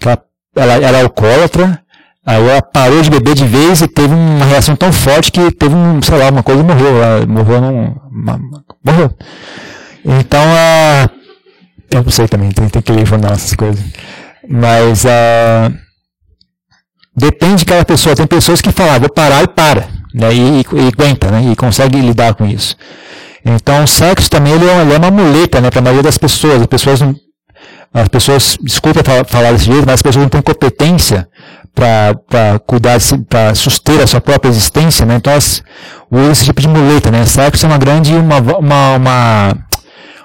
que ela, ela era alcoólatra, aí ela parou de beber de vez e teve uma reação tão forte que teve um, sei lá, uma coisa e morreu. Ela morreu num. Uma, morreu. Então a. Eu não sei também, tem, tem que informar essas coisas. Mas a. Depende de cada pessoa. Tem pessoas que falam, ah, vou parar e para. Né, e, e, e aguenta, né, e consegue lidar com isso. Então, o sexo também ele é, ele é uma muleta né, para a maioria das pessoas. As pessoas, não, as pessoas, desculpa falar desse jeito, mas as pessoas não têm competência para cuidar, para suster a sua própria existência, né? Então usam esse tipo de muleta, né? Sexo é uma grande, uma, uma, uma,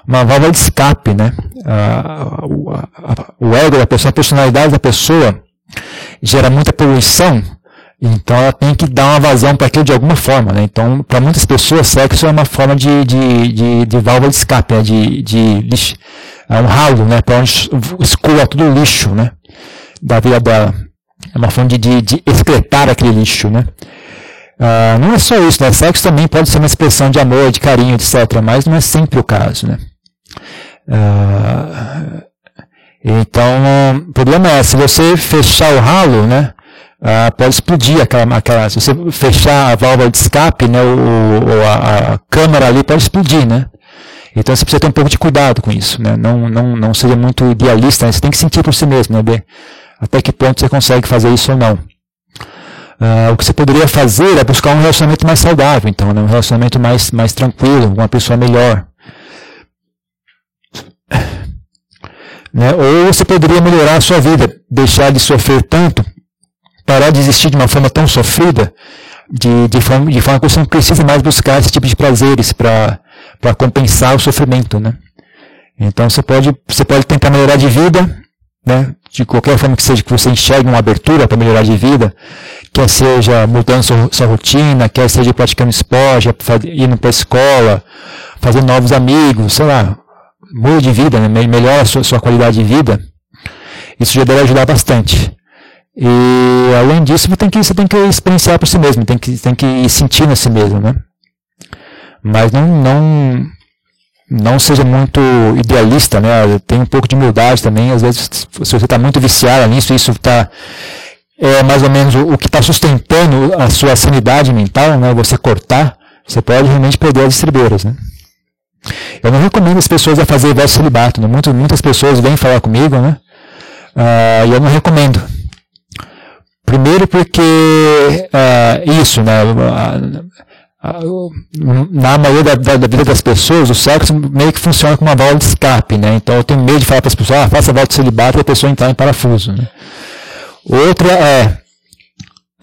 uma válvula de escape, né? o ego da pessoa, a personalidade da pessoa gera muita poluição, então ela tem que dar uma vazão para aquilo de alguma forma, né? Então, para muitas pessoas, sexo é uma forma de, de, de, de válvula de escape, né? de, de lixo, é um ralo, né? Para onde escoa todo o lixo, né? Da vida dela. É uma forma de, de, de excretar aquele lixo, né? Ah, não é só isso, né? Sexo também pode ser uma expressão de amor, de carinho, etc. Mas não é sempre o caso, né? Ah, então, o problema é, se você fechar o ralo, né? Ah, pode explodir aquela, aquela, se você fechar a válvula de escape, né, o, a, a, câmera ali pode explodir, né? Então você precisa ter um pouco de cuidado com isso, né? Não, não, não seja muito idealista, né? você tem que sentir por si mesmo, né? Até que ponto você consegue fazer isso ou não. Uh, o que você poderia fazer é buscar um relacionamento mais saudável, então, né? um relacionamento mais, mais tranquilo, uma pessoa melhor. Né? Ou você poderia melhorar a sua vida, deixar de sofrer tanto parar de existir de uma forma tão sofrida, de, de, forma, de forma que você não precisa mais buscar esse tipo de prazeres para compensar o sofrimento, né? Então você pode, você pode tentar melhorar de vida, né? De qualquer forma que seja que você enxergue uma abertura para melhorar de vida, quer seja mudando sua, sua rotina, quer seja praticando esporte, indo para a escola, fazer novos amigos, sei lá, muda de vida, né? melhora a sua, sua qualidade de vida, isso já deve ajudar bastante. E além disso, você tem que, você tem que experienciar por si mesmo, tem que, tem que ir sentindo si mesmo, né? Mas não, não, não seja muito idealista, né? Tem um pouco de humildade também. Às vezes, se você está muito viciado nisso, isso está é mais ou menos o, que está sustentando a sua sanidade mental, né? Você cortar, você pode realmente perder as estribeiras, né? Eu não recomendo as pessoas a fazer verso celibato, né? Muitas, muitas pessoas vêm falar comigo, né? Uh, e eu não recomendo. Primeiro porque uh, isso, né? na maioria da, da, da, vida das pessoas, o sexo meio que funciona como uma válvula de escape, né? Então eu tenho medo de falar para as pessoas, ah, faça a válvula de celibato e a pessoa entrar em parafuso, né? Outra é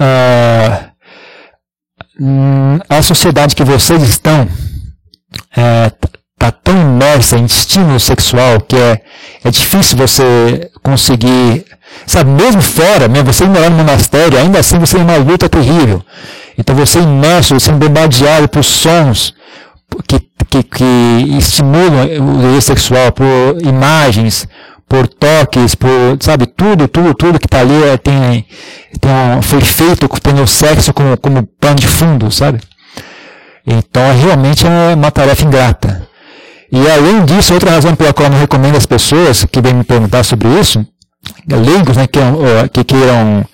uh, a sociedade que vocês estão é, tá tão imersa em estímulo sexual que é, é difícil você conseguir Sabe, mesmo fora, mesmo você morar no monastério, ainda assim você tem uma luta terrível. Então você é imerso, sendo bombardeado por sons que, que, que estimulam o desejo sexual, por imagens, por toques, por, sabe, tudo, tudo, tudo que está ali é, tem, tem um, foi feito tendo o sexo como, como pano de fundo, sabe? Então realmente é uma tarefa ingrata. E além disso, outra razão pela qual eu não recomendo as pessoas que vêm me perguntar sobre isso, leigos né, que, que queiram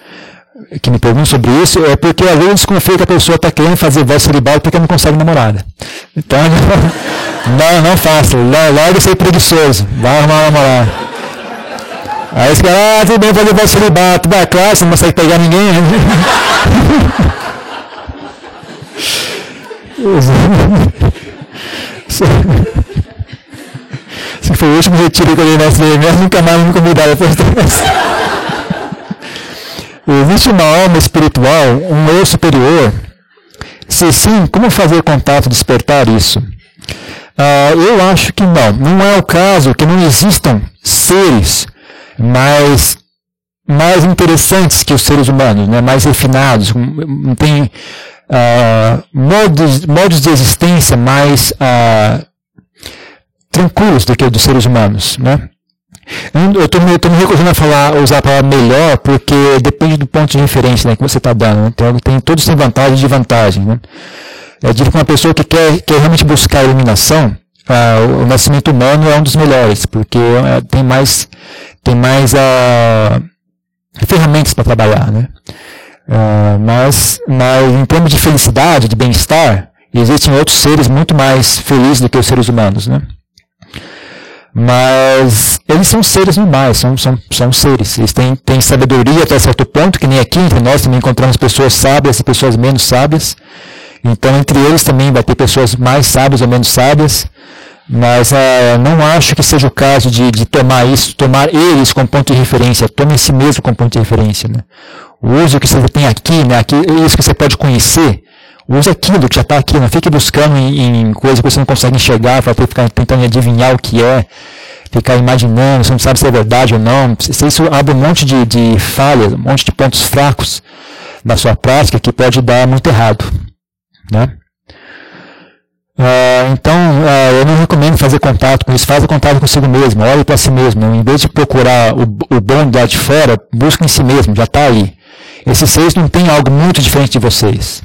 que me perguntam sobre isso, é porque às vezes desconfio que a pessoa está querendo fazer voz celibato porque não consegue namorada. Então, [laughs] não, não faça, larga ser preguiçoso, vai arrumar uma namorada. Aí os caras, ah, tudo bem fazer voz celibato, vai, claro, você não consegue pegar ninguém. [laughs] [laughs] Né? Esse foi o último retiro que eu dei na SDMS, nunca mais me convidaram dessa. Existe uma alma espiritual, um eu superior? Se sim, como fazer contato, despertar isso? Ah, eu acho que não. Não é o caso que não existam seres mais, mais interessantes que os seres humanos, né? mais refinados, tem ah, modos, modos de existência mais ah, tranquilos do que dos seres humanos, né? Eu estou me, recusando a falar, usar a palavra melhor, porque depende do ponto de referência né, que você está dando. Então, tem, todos têm vantagens e desvantagens. Né? Eu digo que uma pessoa que quer, quer realmente buscar a iluminação, ah, o nascimento humano é um dos melhores, porque é, tem mais, tem mais ah, ferramentas para trabalhar. Né? Ah, mas, mas, em termos de felicidade, de bem-estar, existem outros seres muito mais felizes do que os seres humanos. Né? Mas eles são seres normais, são, são, são seres. Eles têm, têm sabedoria até certo ponto, que nem aqui entre nós também encontramos pessoas sábias e pessoas menos sábias. Então, entre eles também vai ter pessoas mais sábias ou menos sábias. Mas uh, não acho que seja o caso de, de tomar isso, tomar eles como ponto de referência. Tome si mesmo como ponto de referência. Né? O que você tem aqui, né? Aqui, isso que você pode conhecer. Use aquilo que já está aqui. Não fique buscando em, em coisas que você não consegue enxergar, para ficar tentando adivinhar o que é, ficar imaginando, você não sabe se é verdade ou não. Isso abre um monte de, de falhas, um monte de pontos fracos na sua prática que pode dar muito errado. Né? Uh, então, uh, eu não recomendo fazer contato com isso. Faça contato consigo mesmo. Olhe para si mesmo. Em vez de procurar o, o bom lá de fora, busque em si mesmo. Já está aí. Esses seis não tem algo muito diferente de vocês.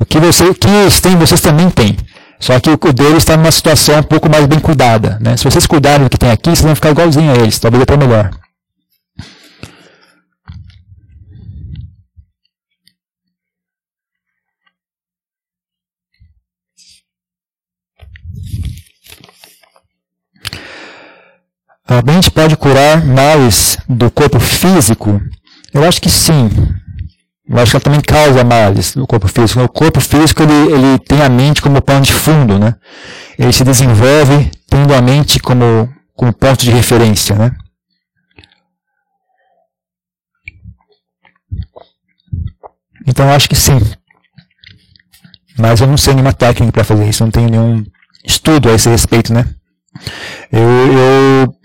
O que, você, que têm, vocês também têm. Só que o deles está numa situação um pouco mais bem cuidada. Né? Se vocês cuidarem do que tem aqui, vocês vão ficar igualzinho a eles. Talvez até melhor. A mente pode curar males do corpo físico? Eu acho que sim. Eu acho que ela também causa males no corpo físico. O corpo físico ele, ele tem a mente como pano de fundo, né? Ele se desenvolve tendo a mente como, como ponto de referência, né? Então acho que sim. Mas eu não sei nenhuma técnica para fazer isso, não tenho nenhum estudo a esse respeito, né? Eu, eu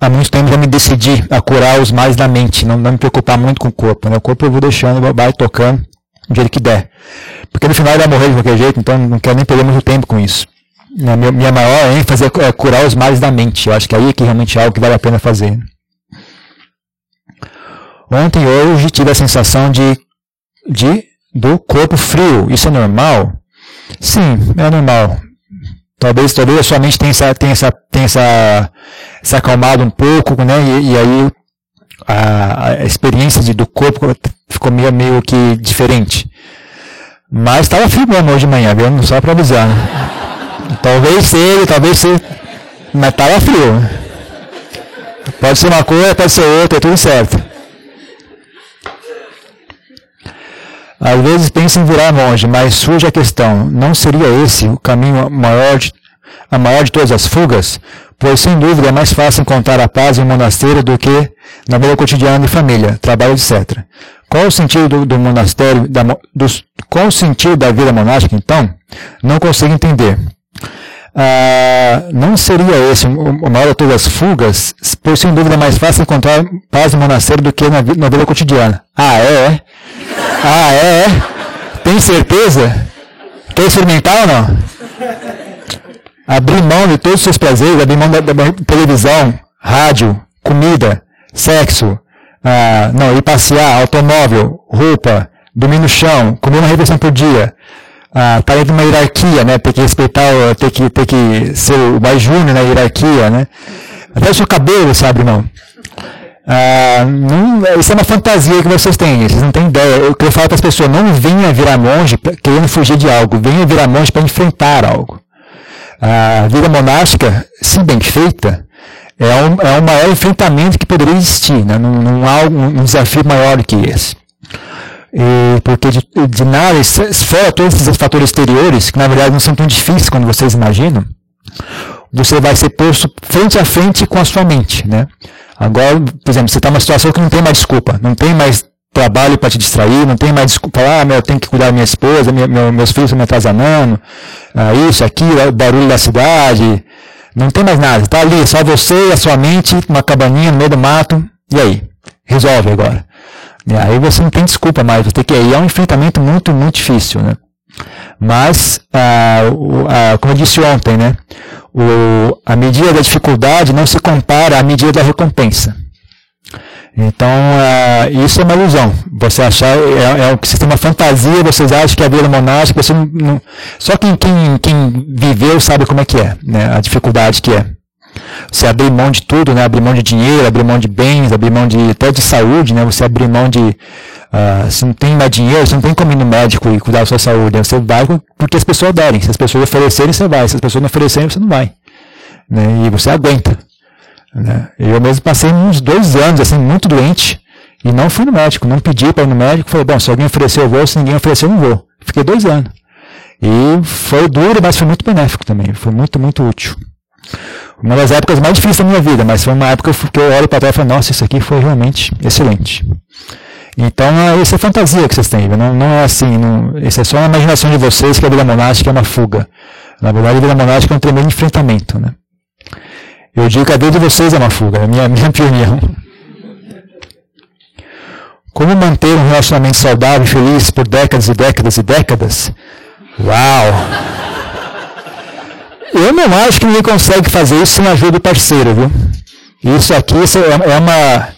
há muito tempo já me decidi a curar os mais da mente, não, não me preocupar muito com o corpo. Né? O corpo eu vou deixando, vai tocando do jeito que der. Porque no final ele vai morrer de qualquer jeito, então não quero nem perder muito tempo com isso. Minha, minha maior ênfase é curar os males da mente. Eu acho que aí é que realmente é algo que vale a pena fazer. Ontem e hoje tive a sensação de, de do corpo frio. Isso é normal? Sim, é normal. Talvez, talvez a sua mente tenha, essa, tenha, essa, tenha essa, se acalmado um pouco, né? E, e aí a, a, experiência de, do corpo ficou meio, meio que diferente. Mas estava frio mesmo hoje de manhã, viu? Só para avisar. Né? Talvez seja, talvez seja. Mas estava frio. Pode ser uma coisa, pode ser outra, é tudo certo. Às vezes pensa em virar monge, mas surge a questão: não seria esse o caminho maior de, a maior de todas as fugas? Pois, sem dúvida, é mais fácil encontrar a paz em um monastério do que na vida cotidiana de família, trabalho, etc. Qual o sentido do, do monastério, da, dos, qual o sentido da vida monástica, então? Não consigo entender. Ah, não seria esse o maior de todas as fugas, pois sem dúvida é mais fácil encontrar paz no monastério do que na, na vida cotidiana. Ah, é? é? Ah, é? é? Tem certeza? Quer experimentar ou não? Abrir mão de todos os seus prazeres, abrir mão da, da televisão, rádio, comida, sexo, ah, não, ir passear, automóvel, roupa, dormir no chão, comer uma refeição por dia, ah, tá dentro de uma hierarquia, né? Ter que respeitar, ter que, ter que ser o mais júnior na hierarquia, né? Até o seu cabelo, sabe, irmão? Ah, não, isso é uma fantasia que vocês têm, vocês não têm ideia. Eu quero falar para as pessoas, não venha virar monge querendo fugir de algo, venha virar monge para enfrentar algo. A vida monástica, se bem feita, é um, é um maior enfrentamento que poderia existir, né? não, não há um, um desafio maior que esse. E porque de, de nada, fora todos esses fatores exteriores, que na verdade não são tão difíceis quando vocês imaginam, você vai ser posto frente a frente com a sua mente, né? Agora, por exemplo, você está numa situação que não tem mais desculpa, não tem mais trabalho para te distrair, não tem mais desculpa, ah, meu, eu tenho que cuidar da minha esposa, minha, meu, meus filhos estão me atazanando, ah, isso, aquilo, o barulho da cidade, não tem mais nada, está ali, só você e a sua mente, uma cabaninha no meio do mato, e aí? Resolve agora. E aí você não tem desculpa mais, você tem que ir, é um enfrentamento muito, muito difícil, né? Mas, ah, ah, como eu disse ontem, né? O, a medida da dificuldade não se compara à medida da recompensa. Então, uh, isso é uma ilusão. Você achar, é, é tem uma fantasia, vocês acham que a vida monástica, você não, só quem, quem, quem viveu sabe como é que é, né, a dificuldade que é. Você abrir mão de tudo, né, abrir mão de dinheiro, abrir mão de bens, abrir mão de, até de saúde, né, você abrir mão de, uh, se não tem mais dinheiro, você não tem como ir no médico e cuidar da sua saúde, né, você vai porque as pessoas derem, se as pessoas oferecerem, você vai, se as pessoas não oferecerem, você não vai. Né, e você aguenta. Né? Eu mesmo passei uns dois anos, assim, muito doente, e não fui no médico, não pedi para ir no médico, falei, bom, se alguém oferecer eu vou, se ninguém oferecer eu não vou. Fiquei dois anos. E foi duro, mas foi muito benéfico também, foi muito, muito útil. Uma das épocas mais difíceis da minha vida, mas foi uma época que eu olho para trás e falo, nossa, isso aqui foi realmente excelente. Então, é, isso é fantasia que vocês têm, não, não é assim, não, isso é só a imaginação de vocês que a vida monástica é uma fuga. Na verdade, a vida monástica é um tremendo enfrentamento. Né? Eu digo que a vida de vocês é uma fuga, é minha, [laughs] minha opinião. Como manter um relacionamento saudável e feliz por décadas e décadas e décadas? Uau! Eu não acho que ninguém consegue fazer isso sem ajuda do parceiro, viu? Isso aqui é, é uma.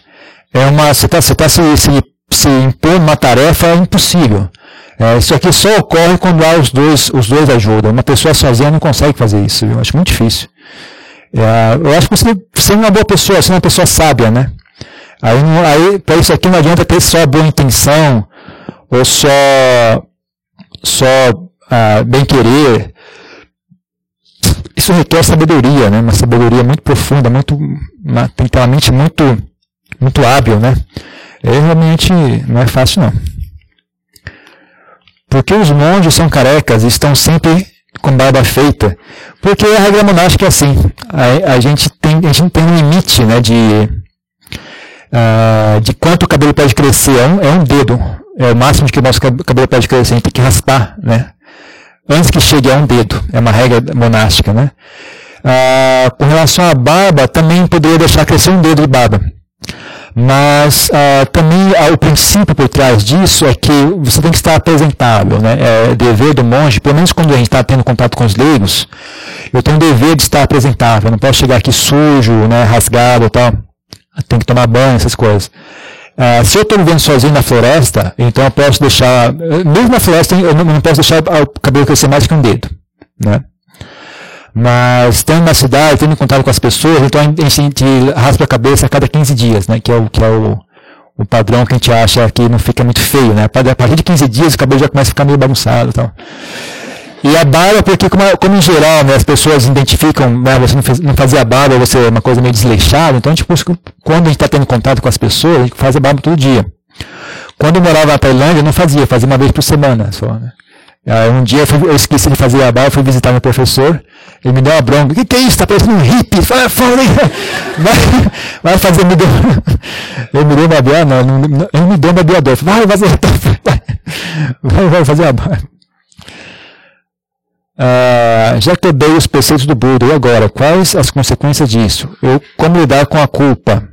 É uma você está tá se, se, se impor uma tarefa impossível. É, isso aqui só ocorre quando há os dois, os dois ajudam. Uma pessoa sozinha não consegue fazer isso. Eu acho muito difícil. É, eu acho que você sendo uma boa pessoa, sendo uma pessoa sábia, né? Aí, aí para isso aqui não adianta ter só boa intenção, ou só, só ah, bem querer. Isso requer sabedoria, né? Uma sabedoria muito profunda, muito, uma, tem que ter uma mente muito, muito hábil, né? E realmente não é fácil não. Porque os monges são carecas e estão sempre com barba feita? Porque a regra monástica é assim. A, a, gente, tem, a gente tem um limite né, de, uh, de quanto o cabelo pode crescer. É um, é um dedo. É o máximo de que o nosso cabelo pode crescer. A gente tem que raspar, né? Antes que chegue a um dedo. É uma regra monástica, né? Uh, com relação à barba, também poderia deixar crescer um dedo de barba. Mas uh, também uh, o princípio por trás disso é que você tem que estar apresentável. Né? É dever do monge, pelo menos quando a gente está tendo contato com os leigos, eu tenho o dever de estar apresentável. Eu não posso chegar aqui sujo, né, rasgado e tal. Tem que tomar banho, essas coisas. Uh, se eu estou vivendo sozinho na floresta, então eu posso deixar, mesmo na floresta, eu não, não posso deixar o cabelo crescer mais que um dedo. Né? Mas tendo na cidade, tendo contato com as pessoas, então a gente raspa a cabeça a cada 15 dias, né? Que é o, que é o, o padrão que a gente acha que não fica muito feio, né? A partir de 15 dias o cabelo já começa a ficar meio bagunçado e tal. E a barba, porque como, como em geral né, as pessoas identificam, né, você não, fez, não fazia barba, você é uma coisa meio desleixada, então a gente, quando a gente está tendo contato com as pessoas, a gente faz a barba todo dia. Quando eu morava na Tailândia, eu não fazia, fazia uma vez por semana só. Né? Aí um dia eu, eu, esqueci de fazer a barba, fui visitar meu professor, ele me deu uma bronca. O que, que é isso? Está parecendo um hippie. Fala, fala, [laughs] vai, vai fazer, me deu. Ele me deu uma barba, não, não, ele me deu uma barbeador. Vai fazer, vai, vai fazer a barba. Ah, já quebrei os preceitos do Buda, e agora? Quais as consequências disso? Eu, como lidar com a culpa?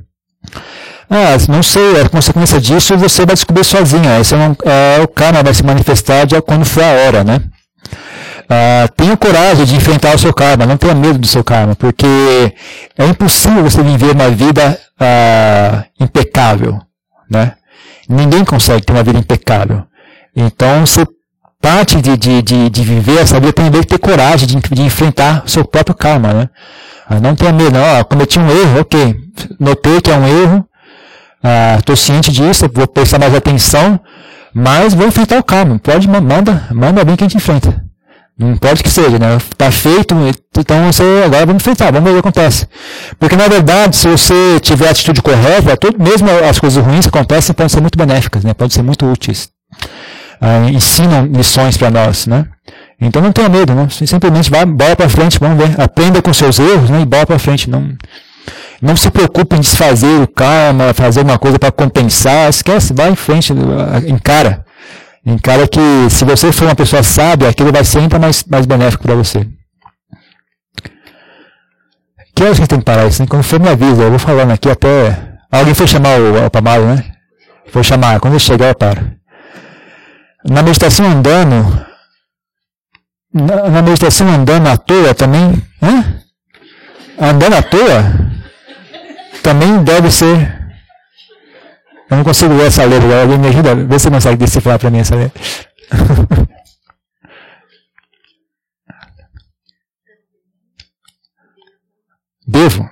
Ah, não sei, a consequência disso você vai descobrir sozinho. Esse é, um, é o karma vai se manifestar quando for a hora, né? Ah, tenha coragem de enfrentar o seu karma, não tenha medo do seu karma, porque é impossível você viver uma vida ah, impecável, né? Ninguém consegue ter uma vida impecável. Então, você parte de, de, de, de viver essa vida que ter coragem de, de enfrentar o seu próprio karma, né? Ah, não tenha medo, não. Ah, cometi um erro, ok. Notei que é um erro, Estou ah, ciente disso, vou prestar mais atenção, mas vou enfrentar o karma. Pode, manda, manda bem que a gente enfrenta. Não pode que seja, né? Tá feito, então você agora vamos enfrentar, vamos ver o que acontece. Porque na verdade, se você tiver a atitude correta, tudo, mesmo as coisas ruins que acontecem podem ser muito benéficas, né? Podem ser muito úteis. Ah, ensinam lições para nós, né? Então não tenha medo, né? Simplesmente vá, bola para frente, vamos ver. Aprenda com seus erros, né? E bola para frente. Não, não se preocupe em desfazer o karma, fazer uma coisa para compensar. Esquece, vai em frente, encara. Encara que se você for uma pessoa sábia, aquilo vai ser ainda mais, mais benéfico para você. Que horas que tem que parar isso? Quando for me avisa, eu vou falando aqui até. Alguém foi chamar o, o né? Foi chamar, quando eu chegar eu paro. Na meditação andando, na, na meditação andando à toa também, hã? Andando à toa? Também deve ser. Eu não consigo ler essa letra, alguém me ajuda? Vê se você consegue decifrar para mim essa letra. [laughs] Devo?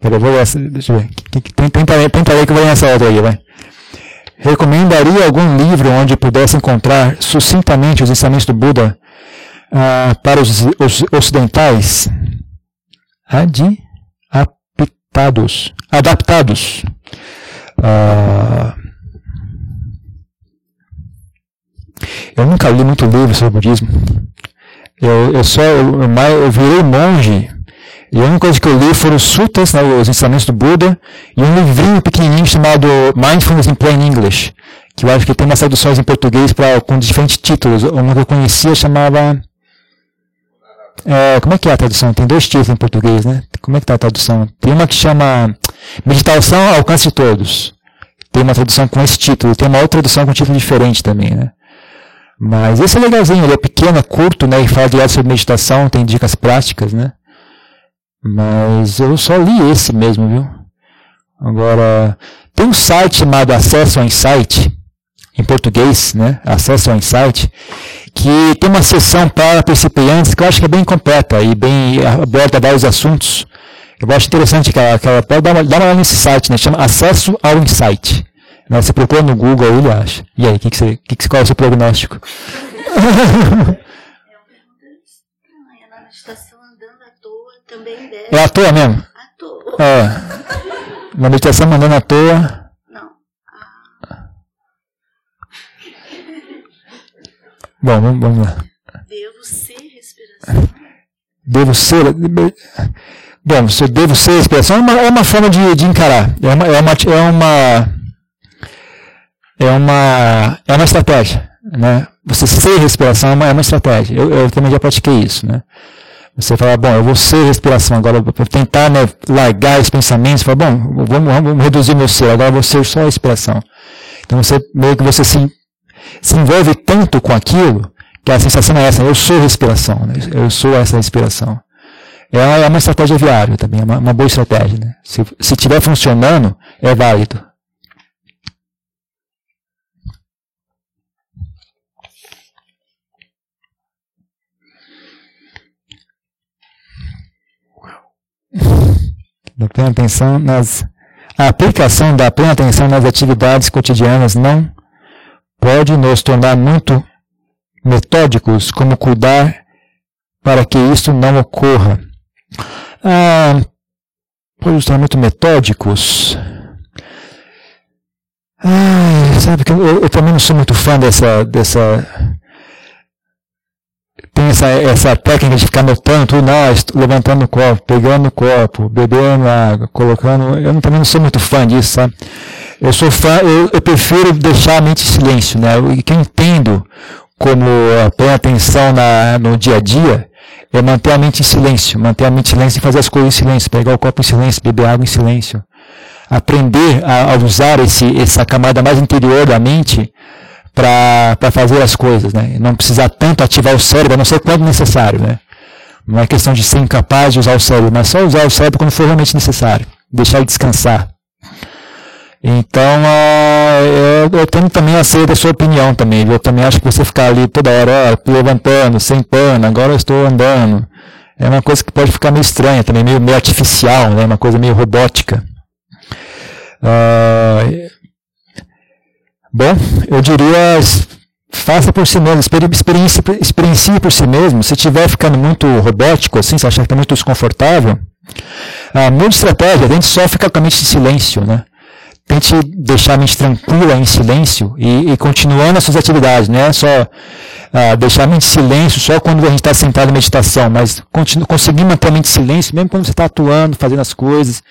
Peraí, eu vou ler, deixa eu ver. Tenta ler que eu vou ler essa outra aí, vai. Recomendaria algum livro onde pudesse encontrar sucintamente os ensinamentos do Buda ah, para os, os ocidentais adaptados. adaptados. Ah, eu nunca li muito livro sobre budismo. Eu, eu só eu, eu virei monge E a única coisa que eu li foram os sutas, né, os ensinamentos do Buda, e um livrinho pequenininho chamado Mindfulness in Plain English, que eu acho que tem umas traduções em português com diferentes títulos. Uma que eu conhecia chamava... É, como é que é a tradução? Tem dois títulos em português, né? Como é que está a tradução? Tem uma que chama Meditação ao Alcance de Todos. Tem uma tradução com esse título. Tem uma outra tradução com um título diferente também, né? Mas esse é legalzinho, ele é pequeno, é curto, né? E fala direto sobre meditação, tem dicas práticas, né? Mas eu só li esse mesmo, viu? Agora, tem um site chamado Acesso ao Insight, em português, né? Acesso ao Insight, que tem uma sessão para principiantes que eu acho que é bem completa e bem aborda vários assuntos. Eu acho interessante que ela, que ela pode dar uma, dar uma olhada nesse site, né? Chama Acesso ao Insight. Né? Você procura no Google, ele acha. E aí, que que você, que que, qual é o seu prognóstico? [laughs] É à toa mesmo? À toa. É. Uma meditação mandando à toa. Não. Ah. Bom, vamos, lá. Devo ser respiração. Devo ser. Bom, se eu devo ser respiração é uma, é uma forma de, de encarar. É uma, é uma, é uma é uma, é uma estratégia. Né? Você ser respiração é uma, é uma estratégia. Eu, eu, também já pratiquei isso. Né? Você fala, bom, eu vou ser respiração agora, para tentar né, largar os pensamentos, fala, bom, vamos, vamos reduzir meu ser, agora eu vou ser só a respiração. Então você meio que você se, se envolve tanto com aquilo que a sensação é essa, eu sou respiração, né? eu sou essa respiração. É uma, é estratégia viável também, é uma, uma boa estratégia. Né? Se estiver funcionando, é válido. da plena atenção nas a aplicação da plena atenção nas atividades cotidianas não pode nos tornar muito metódicos como cuidar para que isso não ocorra. Ah, pode nos tornar muito metódicos. Ah, sabe que eu, eu, também não sou muito fã dessa, dessa tem essa, essa técnica de ficar notando tudo, nós, levantando o copo, pegando o copo, bebendo água, colocando. Eu também não sou muito fã disso, sabe? Eu sou fã, eu, eu prefiro deixar a mente em silêncio, né? O que eu entendo como a atenção na, no dia a dia é manter a mente em silêncio, manter a mente em silêncio e fazer as coisas em silêncio, pegar o copo em silêncio, beber água em silêncio. Aprender a, a usar esse, essa camada mais interior da mente para fazer as coisas, né? Não precisar tanto ativar o cérebro, a não ser quando necessário, né? Não é questão de ser incapaz de usar o cérebro, mas só usar o cérebro quando for realmente necessário. Deixar ele descansar. Então, uh, eu, eu tenho também a ser da sua opinião também. Eu também acho que você ficar ali toda hora, ó, levantando, sem pano, agora eu estou andando. É uma coisa que pode ficar meio estranha também, meio, meio artificial, né? Uma coisa meio robótica. Uh, Bom, eu diria, faça por si mesmo, experiencie, experiencie por si mesmo. Se estiver ficando muito robótico, assim, se achar que está muito desconfortável, ah, muda estratégia, tente só ficar com a mente em silêncio, né? Tente deixar a mente tranquila, em silêncio, e, e continuando as suas atividades, não é só ah, deixar a mente em silêncio só quando a gente está sentado em meditação, mas conseguir manter a mente em silêncio, mesmo quando você está atuando, fazendo as coisas,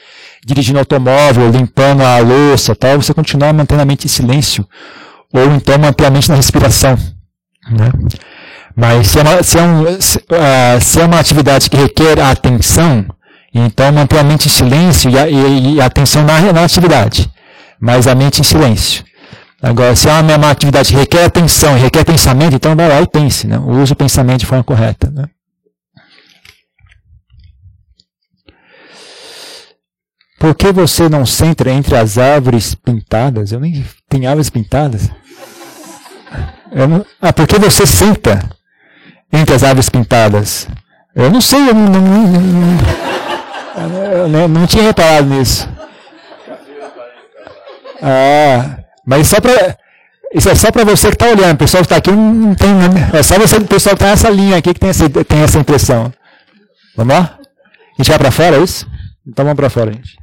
dirigindo automóvel, limpando a louça, tal, você continuar mantendo a mente em silêncio, ou então manter a mente na respiração. Né? Mas se é, uma, se, é um, se, uh, se é uma atividade que requer a atenção, então manter a mente em silêncio e a, e, e a atenção na, na atividade, mas a mente em silêncio. Agora, se é uma, atividade que requer atenção e requer pensamento, então vai lá e pense, né? use o pensamento de forma correta. Né? Por que você não senta entre as árvores pintadas? Eu nem tenho árvores pintadas. Não, ah, por que você senta entre as árvores pintadas? Eu não sei, eu não, não, não, eu não tinha reparado nisso. Ah, mas só para isso é só para você que está olhando. O pessoal que está aqui não tem. É só você, o pessoal que está nessa linha aqui que tem essa, tem essa impressão. Vamos lá? A gente vai para fora, é isso? Então vamos para fora, gente.